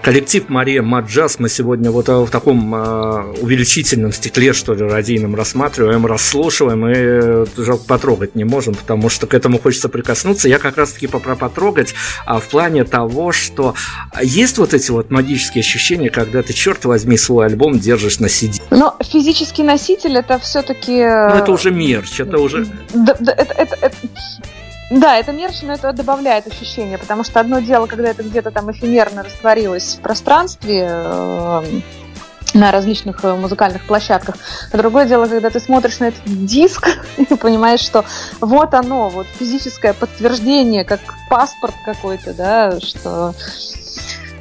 S3: Коллектив Мария Маджас мы сегодня вот э, в таком э, увеличительном стекле, что ли, радийном рассматриваем, расслушиваем и э, жалко потрогать не можем, потому что к этому хочется прикоснуться. Я как раз-таки про потрогать а, в плане того, что есть вот эти вот магические ощущения, когда ты, черт возьми, свой альбом держишь на CD.
S4: Но физический носитель это все-таки.
S3: Ну, это уже мерч, это уже...
S4: Да, да, это, это- это- да, это мерч, но это добавляет ощущение, потому что одно дело, когда это где-то там эфемерно растворилось в пространстве, э, на различных э, музыкальных площадках. А другое дело, когда ты смотришь на этот диск (laughs) и понимаешь, что вот оно, вот физическое подтверждение, как паспорт какой-то, да, что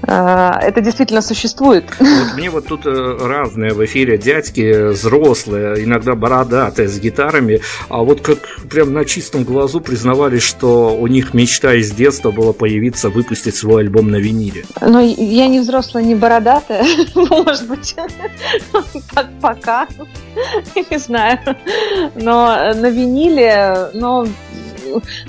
S4: это действительно существует.
S3: Вот мне вот тут разные в эфире дядьки, взрослые, иногда бородатые, с гитарами, а вот как прям на чистом глазу признавались, что у них мечта из детства была появиться, выпустить свой альбом на виниле.
S4: Ну, я не взрослая, не бородатая, (laughs) может быть, пока, (laughs) не знаю. Но на виниле, но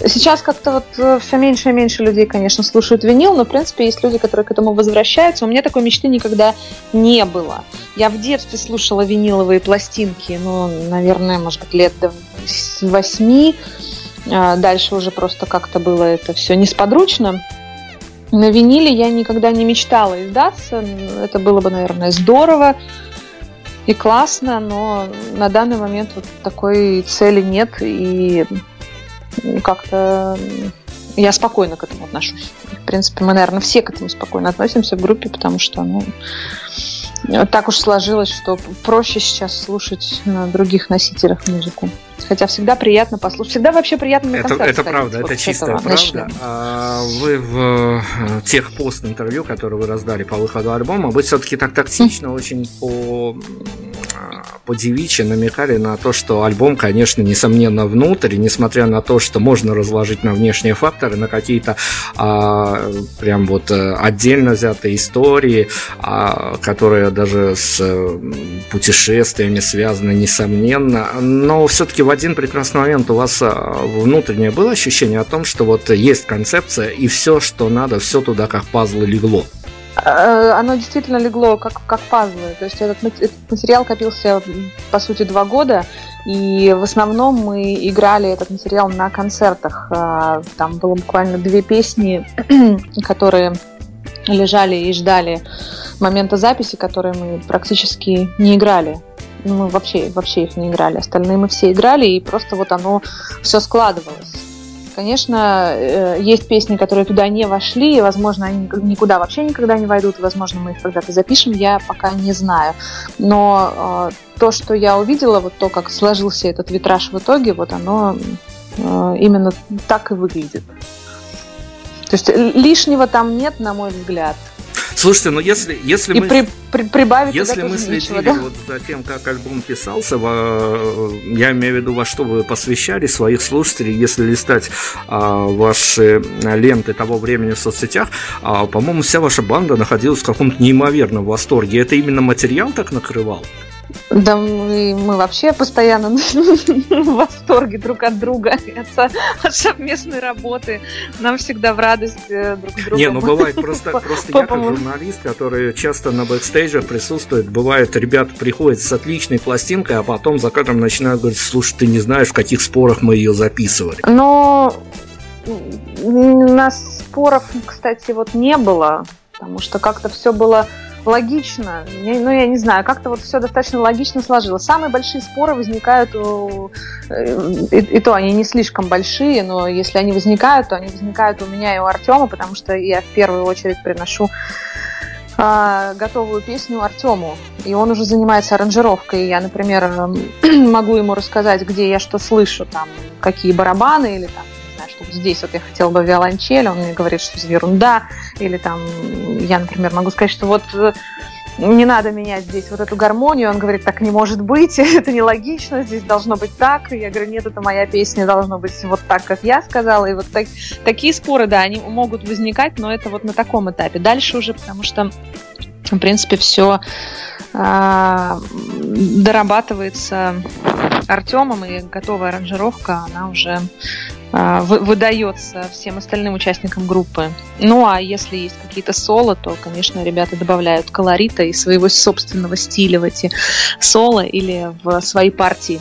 S4: сейчас как-то вот э, все меньше и меньше людей, конечно, слушают винил, но, в принципе, есть люди, которые к этому возвращаются. У меня такой мечты никогда не было. Я в детстве слушала виниловые пластинки, ну, наверное, может быть, лет до восьми. А дальше уже просто как-то было это все несподручно. На виниле я никогда не мечтала издаться. Это было бы, наверное, здорово и классно, но на данный момент вот такой цели нет. И как-то я спокойно к этому отношусь. В принципе, мы, наверное, все к этому спокойно относимся в группе, потому что, ну, так уж сложилось, что проще сейчас слушать на других носителях музыку. Хотя всегда приятно послушать. Всегда вообще приятно на
S3: Это, это правда, вот это чистая правда. А вы в э, тех пост-интервью, которые вы раздали по выходу альбома, вы все-таки так тактично очень по по девичьи намекали на то, что альбом, конечно, несомненно внутрь, несмотря на то, что можно разложить на внешние факторы, на какие-то а, прям вот э, отдельно взятые истории, а, которые даже с э, путешествиями связаны, несомненно. Но все-таки в один прекрасный момент у вас э, внутреннее было ощущение о том, что вот есть концепция, и все, что надо, все туда как пазлы легло.
S4: Э, оно действительно легло как, как пазлы. То есть этот, этот материал копился, по сути, два года, и в основном мы играли этот материал на концертах. Э, там было буквально две песни, (clears throat) которые лежали и ждали момента записи, которые мы практически не играли. Ну, мы вообще, вообще их не играли. Остальные мы все играли, и просто вот оно все складывалось. Конечно, э, есть песни, которые туда не вошли, и, возможно, они никуда вообще никогда не войдут, возможно, мы их когда-то запишем, я пока не знаю. Но э, то, что я увидела, вот то, как сложился этот витраж в итоге, вот оно э, именно так и выглядит. То есть лишнего там нет, на мой взгляд.
S3: Слушайте, ну если, если
S4: и мы... При, при, прибавить
S3: если мы следили нечего, да? вот за тем, как альбом писался, во, я имею в виду, во что вы посвящали своих слушателей, если листать а, ваши ленты того времени в соцсетях, а, по-моему, вся ваша банда находилась в каком-то неимоверном восторге. Это именно материал так накрывал?
S4: Да мы, мы вообще постоянно (laughs) в восторге друг от друга, (laughs) от, от совместной работы. Нам всегда в радость э, друг друга.
S3: Не, ну бывает просто, (laughs) просто я как журналист, который часто на бэкстейджах присутствует, бывает, ребята приходят с отличной пластинкой, а потом за кадром начинают говорить, слушай, ты не знаешь, в каких спорах мы ее записывали.
S4: Но у нас споров, кстати, вот не было, потому что как-то все было логично. ну, я не знаю, как-то вот все достаточно логично сложилось. Самые большие споры возникают, у, э, и, и то они не слишком большие, но если они возникают, то они возникают у меня и у Артема, потому что я в первую очередь приношу а, готовую песню Артему, и он уже занимается аранжировкой. Я, например, (clears throat) могу ему рассказать, где я что слышу, там, какие барабаны или там что здесь вот я хотела бы виолончель, он мне говорит, что это ерунда, или там я, например, могу сказать, что вот э, не надо менять здесь вот эту гармонию. Он говорит, так не может быть, (laughs) это нелогично, здесь должно быть так. Я говорю, нет, это моя песня, должно быть вот так, как я сказала. И вот так, такие споры, да, они могут возникать, но это вот на таком этапе. Дальше уже, потому что, в принципе, все а, дорабатывается Артемом, и готовая аранжировка, она уже выдается всем остальным участникам группы. Ну а если есть какие-то соло, то, конечно, ребята добавляют колорита и своего собственного стиля в эти соло или в свои партии.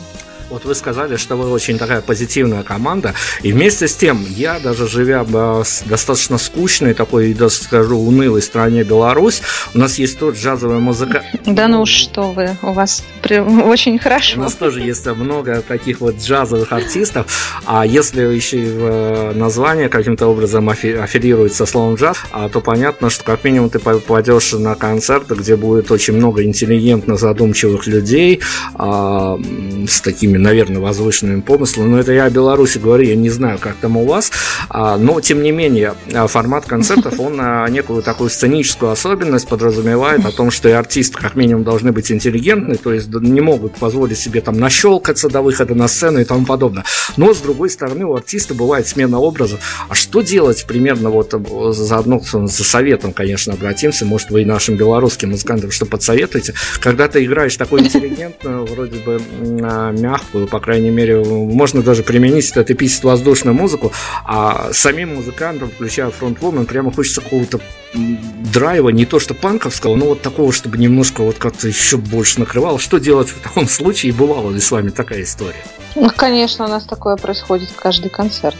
S3: Вот вы сказали, что вы очень такая позитивная команда. И вместе с тем, я даже живя в достаточно скучной, такой, даже скажу, унылой стране Беларусь, у нас есть тот джазовый музыка. (laughs)
S4: Да ну что вы, у вас очень хорошо.
S3: У нас тоже есть много таких вот джазовых артистов. А если еще в название каким-то образом аффилирует со словом джаз, а, то понятно, что как минимум ты попадешь на концерт, где будет очень много интеллигентно задумчивых людей а, с такими такими, наверное, возвышенными помыслами. Но это я о Беларуси говорю, я не знаю, как там у вас. А, но, тем не менее, а, формат концертов, он а, некую такую сценическую особенность подразумевает о том, что и артисты, как минимум, должны быть интеллигентны, то есть не могут позволить себе там нащелкаться до выхода на сцену и тому подобное. Но, с другой стороны, у артиста бывает смена образа. А что делать примерно вот э, заодно за советом, конечно, обратимся, может, вы и нашим белорусским музыкантам что подсоветуете, когда ты играешь такую интеллигентную, вроде бы мягкую, по крайней мере, можно даже применить это писать воздушную музыку, а самим музыкантам, включая фронтвумен, прямо хочется какого-то драйва, не то что панковского, но вот такого, чтобы немножко вот как-то еще больше накрывало. Что делать в таком случае? Бывала ли с вами такая история?
S4: Ну, конечно, у нас такое происходит каждый концерт.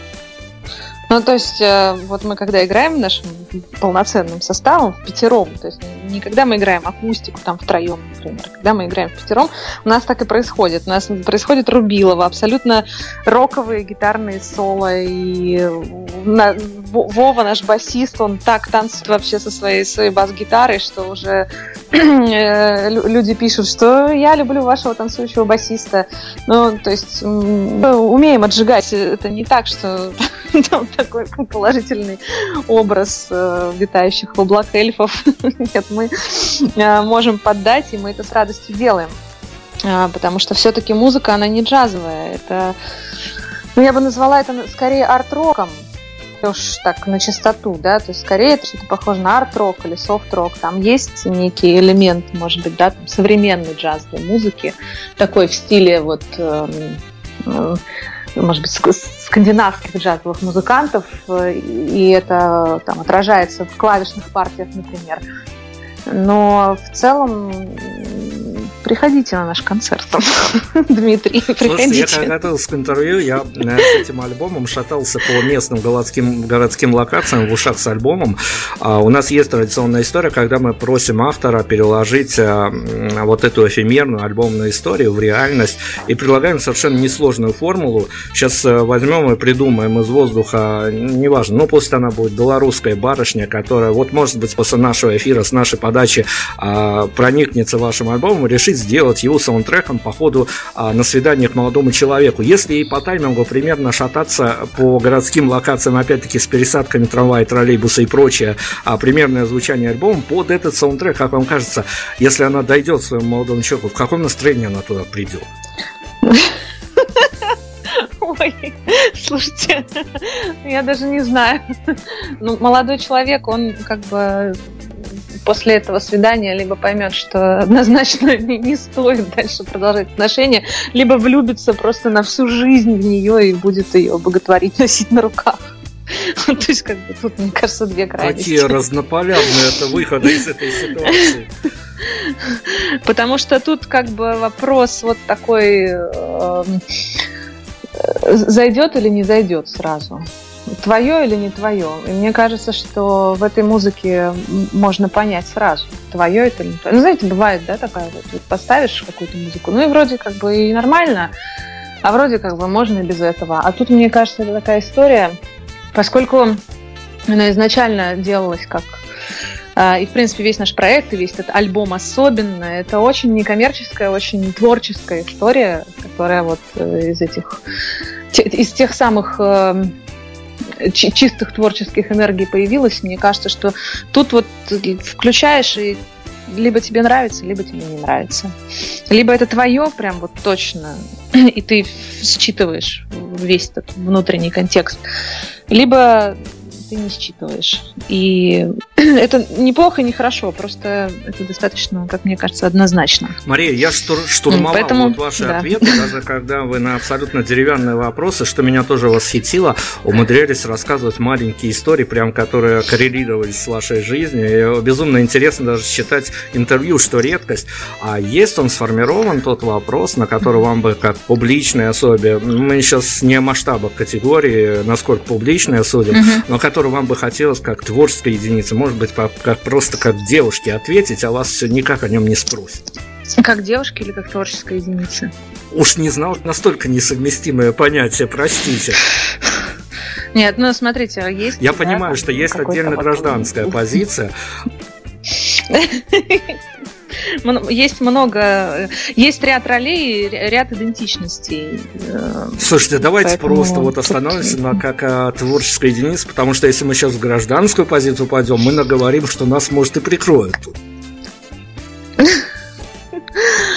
S4: Ну, то есть, э, вот мы когда играем нашим полноценным составом, в пятером, то есть не когда мы играем акустику там втроем, например, а когда мы играем в пятером, у нас так и происходит. У нас происходит рубилово, абсолютно роковые гитарные соло, и Вова, наш басист, он так танцует вообще со своей, своей бас-гитарой, что уже (clears throat) э, люди пишут, что я люблю вашего танцующего басиста. Ну, то есть умеем отжигать. Это не так, что (laughs) там такой положительный образ э, витающих в облак эльфов. (laughs) Нет, мы э, можем поддать, и мы это с радостью делаем. Э, потому что все-таки музыка, она не джазовая. Это, ну, я бы назвала это скорее арт-роком уж так на чистоту, да, то есть скорее это что-то похоже на арт-рок или софт-рок, там есть некий элемент, может быть, да, современной джазовой музыки, такой в стиле вот э, э, может быть, скандинавских джазовых музыкантов, э, и это там отражается в клавишных партиях, например. Но в целом приходите на наш концерт, (laughs) Дмитрий, приходите. Слушайте,
S3: я готовился к интервью, я э, с этим альбомом шатался по местным городским, городским локациям в ушах с альбомом. А у нас есть традиционная история, когда мы просим автора переложить э, вот эту эфемерную альбомную историю в реальность и предлагаем совершенно несложную формулу. Сейчас э, возьмем и придумаем из воздуха, неважно, но пусть она будет белорусская барышня, которая вот может быть после нашего эфира с нашей подачи а, проникнется вашим альбомом и решит сделать его саундтреком по ходу а, на свидание к молодому человеку. Если и по таймингу примерно шататься по городским локациям, опять-таки с пересадками трамвая, троллейбуса и прочее, а примерное звучание альбома под этот саундтрек, как вам кажется, если она дойдет своему молодому человеку, в каком настроении она туда придет?
S4: Ой, слушайте, я даже не знаю. Ну, молодой человек, он как бы после этого свидания либо поймет, что однозначно (laughs) не, не стоит дальше продолжать отношения, либо влюбится просто на всю жизнь в нее и будет ее боготворить, носить на руках. (laughs) То есть, как бы тут, мне кажется, две крайности.
S3: Какие разнополярные это выходы из этой ситуации. (laughs)
S4: Потому что тут как бы вопрос вот такой, э, зайдет или не зайдет сразу твое или не твое. И мне кажется, что в этой музыке можно понять сразу, твое это или не твое. Ну, знаете, бывает, да, такая вот, поставишь какую-то музыку, ну и вроде как бы и нормально, а вроде как бы можно и без этого. А тут, мне кажется, это такая история, поскольку она изначально делалась как а, и, в принципе, весь наш проект и весь этот альбом особенно, это очень некоммерческая, очень творческая история, которая вот э, из этих, из тех самых эм, чистых творческих энергий появилась, мне кажется, что тут вот включаешь и либо тебе нравится, либо тебе не нравится. Либо это твое прям вот точно, (clears throat) и ты считываешь весь этот внутренний контекст, либо ты не считываешь. И (clears throat) это неплохо, не хорошо, просто это достаточно, как мне кажется, однозначно.
S3: Мария, я штур, штурмовал Поэтому, вот ваши да. ответы, даже когда вы на абсолютно деревянные вопросы, что меня тоже восхитило, умудрялись рассказывать маленькие истории, прям которые коррелировались с вашей жизнью. И безумно интересно даже читать интервью, что редкость. А есть он сформирован, тот вопрос, на который вам бы как публичной особе, мы сейчас не о масштабах категории, насколько публичная судим, угу. но который которую вам бы хотелось как творческой единице, может быть, как просто как девушке ответить, а вас все никак о нем не спросят?
S4: Как девушке или как творческой единице?
S3: Уж не знал, настолько несовместимое понятие, простите.
S4: Нет, ну смотрите, а есть.
S3: Я да, понимаю, что есть отдельно гражданская позиция. (laughs)
S4: есть много, э, есть ряд ролей, ряд идентичностей.
S3: Э, Слушайте, давайте Поэтому... просто вот (laughs) остановимся на как а, творческой единице, потому что если мы сейчас в гражданскую позицию пойдем, мы наговорим, что нас, может, и прикроют тут. (laughs)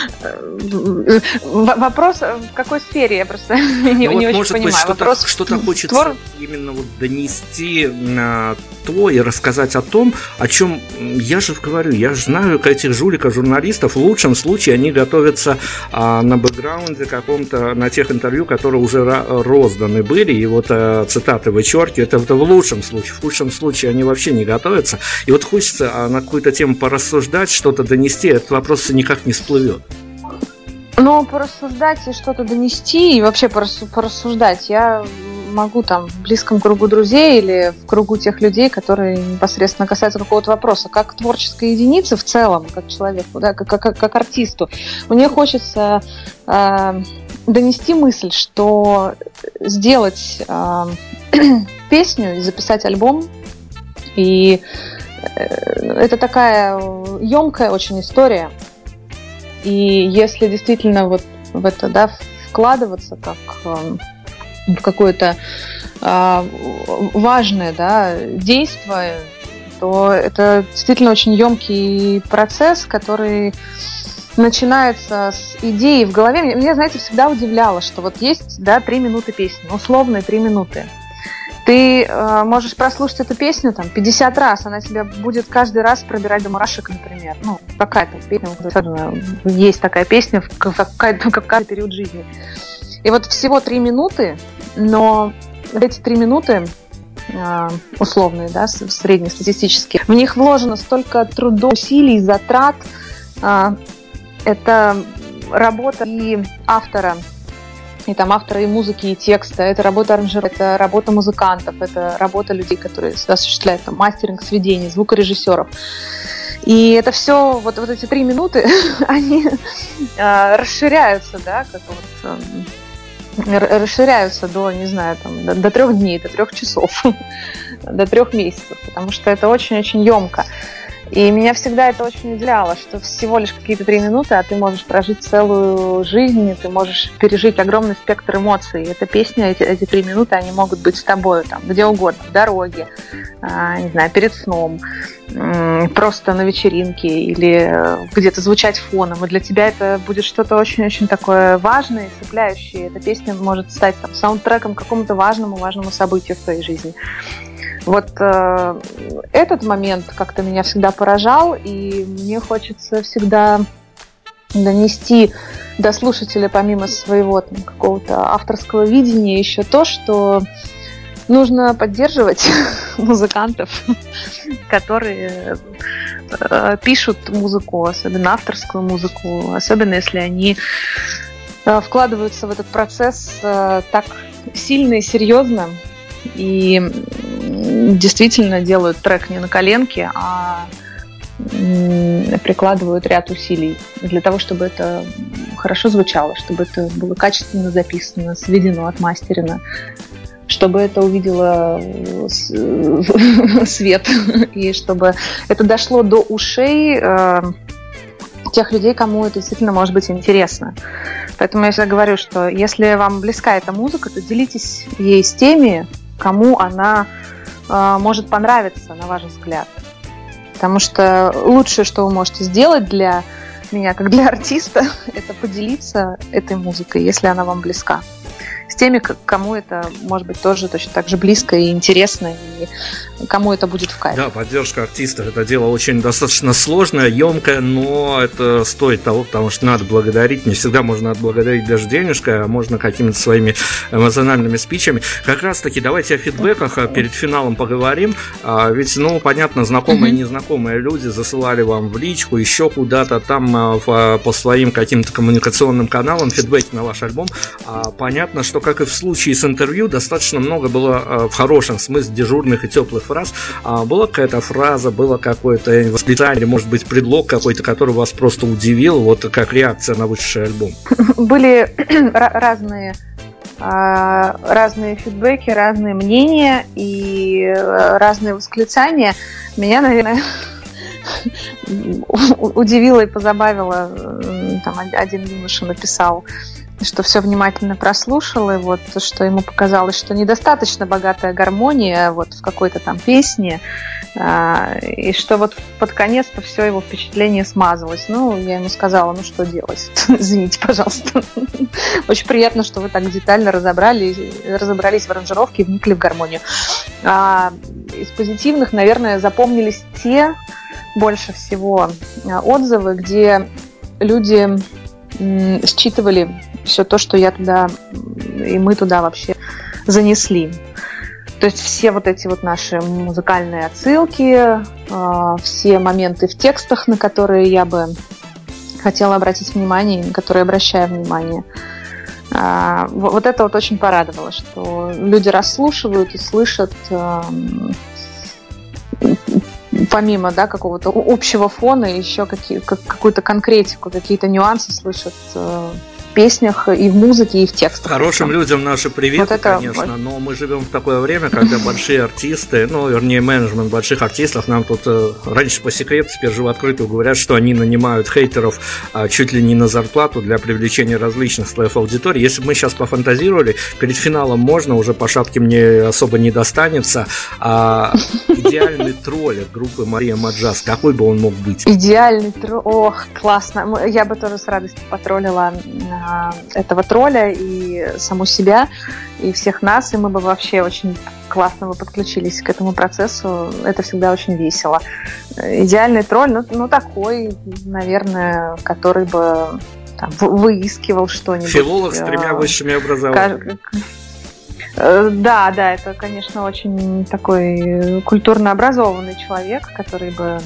S4: Вопрос в какой сфере, я просто (laughs) не, ну,
S3: не
S4: вот, очень
S3: может
S4: понимаю.
S3: Быть, что-то, Вопрос что-то хочется твор... именно вот донести на то и рассказать о том, о чем я же говорю, я же знаю этих жуликов, журналистов, в лучшем случае они готовятся а, на бэкграунде каком-то, на тех интервью, которые уже розданы были, и вот а, цитаты вычеркиваю, это, это в лучшем случае, в худшем случае они вообще не готовятся, и вот хочется а, на какую-то тему порассуждать, что-то донести, этот вопрос никак не всплывет.
S4: Ну, порассуждать и что-то донести, и вообще порассуждать. Я могу там в близком кругу друзей или в кругу тех людей, которые непосредственно касаются какого-то вопроса, как творческой единицы в целом, как человеку, да, как, как, как артисту. Мне хочется э, донести мысль, что сделать э, (clears throat) песню и записать альбом, и э, это такая емкая очень история. И если действительно вот в это да, вкладываться как э, в какое-то э, важное да, действие, то это действительно очень емкий процесс, который начинается с идеи в голове. Меня, знаете, всегда удивляло, что вот есть, да, три минуты песни, условные три минуты. Ты э, можешь прослушать эту песню там 50 раз, она тебя будет каждый раз пробирать до мурашек, например. Ну, какая-то песня, есть такая песня в какой-то какой период жизни. И вот всего три минуты, но эти три минуты а, условные, да, среднестатистические, в них вложено столько трудов, усилий, затрат. А, это работа и автора, и там автора и музыки, и текста, это работа аранжера, это работа музыкантов, это работа людей, которые осуществляют там, мастеринг сведений, звукорежиссеров. И это все, вот, вот эти три минуты, (laughs) они э, расширяются, да, как вот эм, расширяются до, не знаю, там, до, до трех дней, до трех часов, (laughs) до трех месяцев, потому что это очень-очень емко. И меня всегда это очень удивляло, что всего лишь какие-то три минуты, а ты можешь прожить целую жизнь, ты можешь пережить огромный спектр эмоций. Эта песня, эти, эти три минуты, они могут быть с тобой там, где угодно, в дороге, а, не знаю, перед сном, просто на вечеринке или где-то звучать фоном. И для тебя это будет что-то очень-очень такое важное и цепляющее. Эта песня может стать там, саундтреком какому-то важному, важному событию в твоей жизни. Вот э, этот момент как-то меня всегда поражал, и мне хочется всегда донести до слушателя, помимо своего там, какого-то авторского видения, еще то, что нужно поддерживать (laughs) музыкантов, которые э, пишут музыку, особенно авторскую музыку, особенно если они э, вкладываются в этот процесс э, так сильно и серьезно, и действительно делают трек не на коленке, а прикладывают ряд усилий для того, чтобы это хорошо звучало, чтобы это было качественно записано, сведено, отмастерено, чтобы это увидело (laughs) свет (laughs) и чтобы это дошло до ушей э, тех людей, кому это действительно может быть интересно. Поэтому я всегда говорю, что если вам близка эта музыка, то делитесь ей с теми, кому она э, может понравиться, на ваш взгляд. Потому что лучшее, что вы можете сделать для меня, как для артиста, (laughs) это поделиться этой музыкой, если она вам близка с теми, кому это может быть тоже точно так же близко и интересно, и кому это будет в кайф.
S3: Да, поддержка артистов это дело очень достаточно сложное, емкое, но это стоит того, потому что надо благодарить. Не всегда можно отблагодарить даже денежкой, а можно какими-то своими эмоциональными спичами. Как раз таки давайте о фидбэках а перед финалом поговорим. А, ведь, ну, понятно, знакомые и незнакомые люди засылали вам в личку, еще куда-то там а, по своим каким-то коммуникационным каналам фидбэки на ваш альбом. Понятно, что как и в случае с интервью, достаточно много было в хорошем смысле дежурных и теплых фраз. А была какая-то фраза, было какое-то восклицание, может быть, предлог какой-то, который вас просто удивил, вот как реакция на вышедший альбом? (laughs)
S4: Были (clears throat) разные а, разные фидбэки, разные мнения и э, разные восклицания. Меня, наверное, (laughs) удивило и позабавило. Там один юноша написал что все внимательно прослушал, и вот что ему показалось, что недостаточно богатая гармония вот в какой-то там песне, а, и что вот под конец-то все его впечатление смазалось. Ну, я ему сказала, ну что делать? (laughs) Извините, пожалуйста. (laughs) Очень приятно, что вы так детально разобрали, разобрались в аранжировке и вникли в гармонию. А из позитивных, наверное, запомнились те больше всего а, отзывы, где люди считывали все то, что я туда и мы туда вообще занесли. То есть все вот эти вот наши музыкальные отсылки, а, все моменты в текстах, на которые я бы хотела обратить внимание, на которые обращаю внимание. А, вот это вот очень порадовало, что люди расслушивают и слышат помимо да, какого-то общего фона, еще какие, какую-то конкретику, какие-то нюансы слышат э, песнях, и в музыке, и в текстах.
S3: Хорошим людям наши приветы, вот это... конечно, но мы живем в такое время, когда большие артисты, ну, вернее, менеджмент больших артистов нам тут э, раньше по секрету, теперь же в открытую говорят, что они нанимают хейтеров а, чуть ли не на зарплату для привлечения различных слоев аудитории. Если бы мы сейчас пофантазировали, перед финалом можно, уже по шапке мне особо не достанется, а идеальный тролль от группы Мария Маджас, какой бы он мог быть?
S4: Идеальный тролль, ох, классно, я бы тоже с радостью потроллила этого тролля и саму себя, и всех нас, и мы бы вообще очень классно бы подключились к этому процессу. Это всегда очень весело. Идеальный тролль, ну, ну такой, наверное, который бы там, выискивал что-нибудь.
S3: Филолог с тремя высшими образованиями.
S4: Э, да, да, это, конечно, очень такой культурно образованный человек, который бы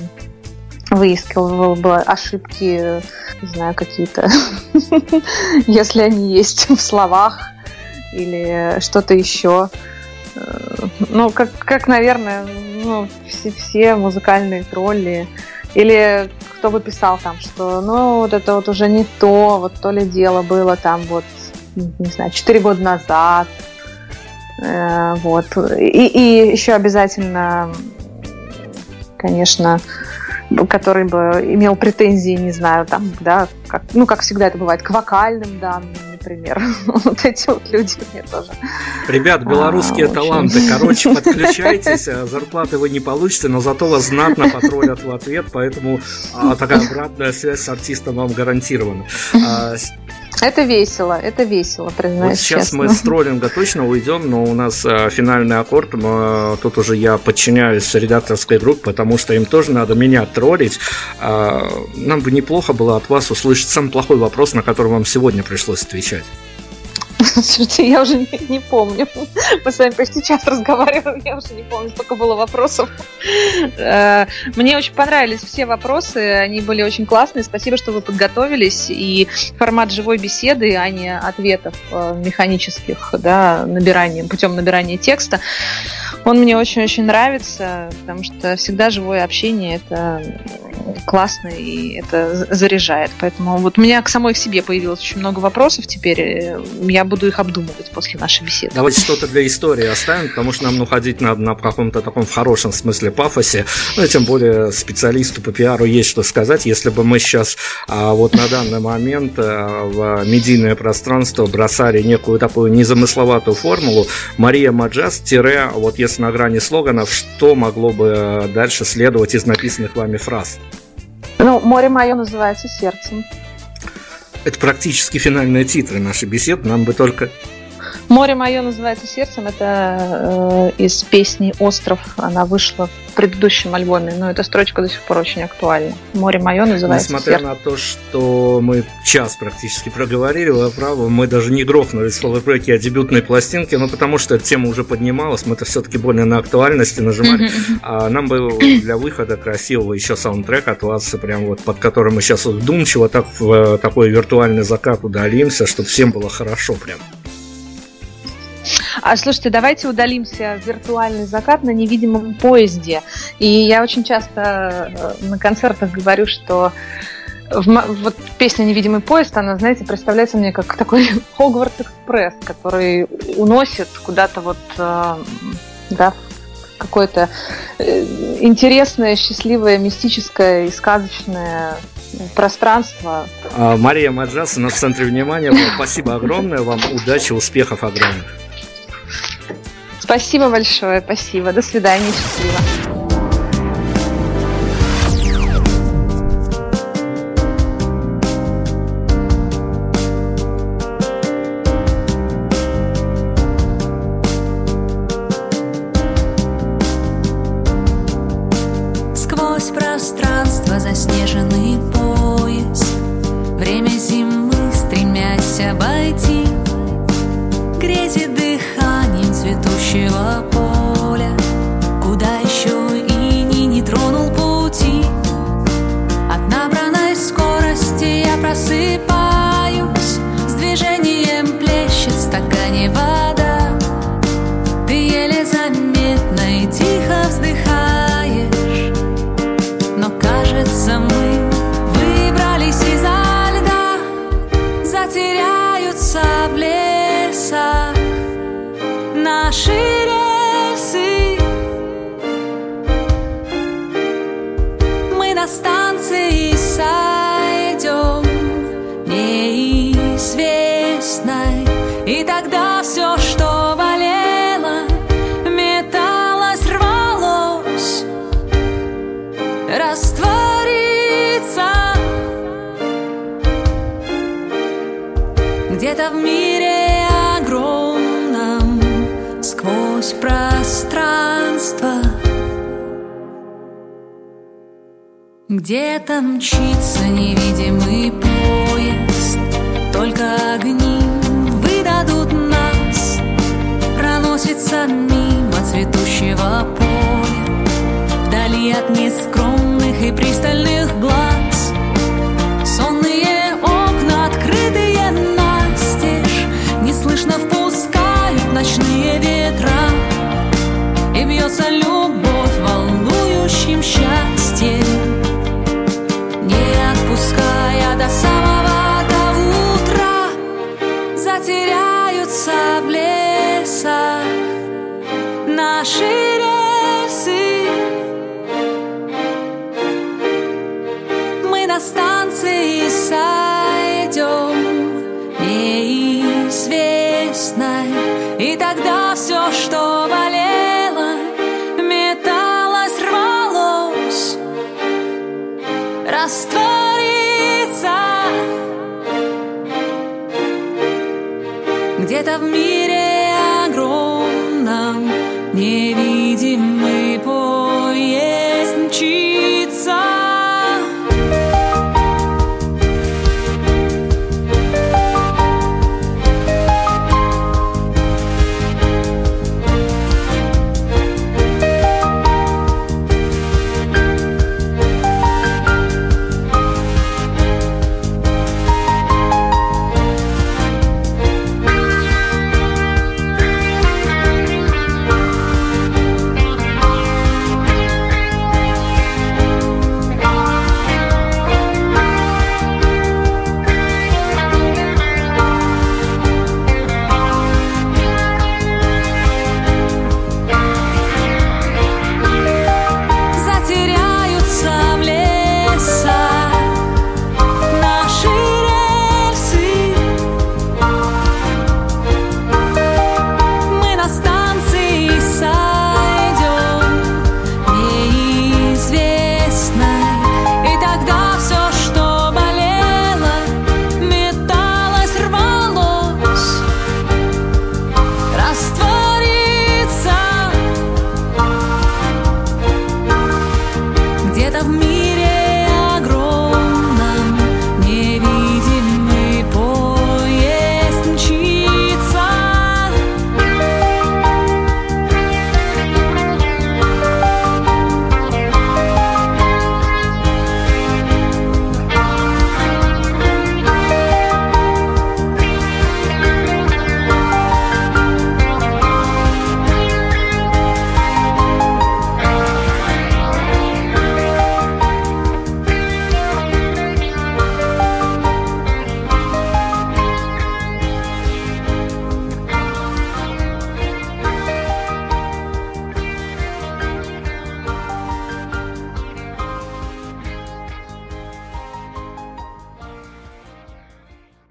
S4: выискивал бы ошибки, не знаю, какие-то, (laughs) если они есть в словах или что-то еще. Э, ну, как, как наверное, ну, все, все музыкальные тролли. Или кто бы писал там, что ну вот это вот уже не то, вот то ли дело было там вот, не знаю, 4 года назад. Э, вот. И, и еще обязательно, конечно, который бы имел претензии, не знаю, там, да, как, ну, как всегда это бывает, к вокальным данным, например. (laughs) вот эти вот люди мне тоже.
S3: Ребят, белорусские а, таланты, очень... короче, (laughs) подключайтесь, а зарплаты вы не получите, но зато вас знатно потроллят в ответ, поэтому а, такая обратная связь с артистом вам гарантирована. А,
S4: это весело, это весело, признаюсь
S3: вот сейчас
S4: честно.
S3: мы с (laughs) троллинга точно уйдем, но у нас э, финальный аккорд, мы, тут уже я подчиняюсь редакторской группе, потому что им тоже надо меня троллить. Э, нам бы неплохо было от вас услышать самый плохой вопрос, на который вам сегодня пришлось отвечать.
S4: Слушайте, я уже не, не помню. Мы с вами почти час разговариваем, я уже не помню, сколько было вопросов. Э, мне очень понравились все вопросы, они были очень классные. Спасибо, что вы подготовились. И формат живой беседы, а не ответов э, механических, да, набиранием, путем набирания текста, он мне очень-очень нравится, потому что всегда живое общение это классно и это заряжает. Поэтому вот у меня к самой себе появилось очень много вопросов теперь. Э, я буду их обдумывать после нашей беседы.
S3: Давайте что-то для истории оставим, потому что нам уходить надо на каком-то таком в хорошем смысле пафосе. Ну тем более специалисту по пиару есть что сказать. Если бы мы сейчас а, вот на данный момент а, в медийное пространство бросали некую такую незамысловатую формулу Мария Маджас, тире, вот если на грани слоганов, что могло бы дальше следовать из написанных вами фраз?
S4: Ну, море мое называется сердцем.
S3: Это практически финальные титры нашей беседы. Нам бы только
S4: Море мое называется сердцем. Это э, из песни Остров. Она вышла в предыдущем альбоме, но эта строчка до сих пор очень актуальна. Море мое называется
S3: Несмотря
S4: сердцем.
S3: на то, что мы час практически проговорили, вы правы, мы даже не грохнули в слоубреке о дебютной пластинке, ну потому что эта тема уже поднималась, мы-то все-таки более на актуальности нажимали. А нам бы для выхода красивого еще саундтрек от вас, прям вот под которым мы сейчас вдумчиво так в такой виртуальный закат удалимся, чтобы всем было хорошо прям.
S4: А слушайте, давайте удалимся в виртуальный закат на невидимом поезде. И я очень часто э, на концертах говорю, что в, вот песня «Невидимый поезд», она, знаете, представляется мне как такой (laughs) Хогвартс Экспресс, который уносит куда-то вот, э, да, какое-то э, интересное, счастливое, мистическое и сказочное пространство.
S3: А, Мария Маджасина в центре внимания. Спасибо огромное вам. Удачи, успехов огромных.
S4: Спасибо большое, спасибо. До свидания, счастливо.
S2: Где-то мчится невидимый поезд, Только огни выдадут нас. Проносится мимо цветущего поля, Вдали от нескромных и пристальных глаз. Сонные окна, открытые настежь, Неслышно впускают ночные ветра, И бьется любовь. me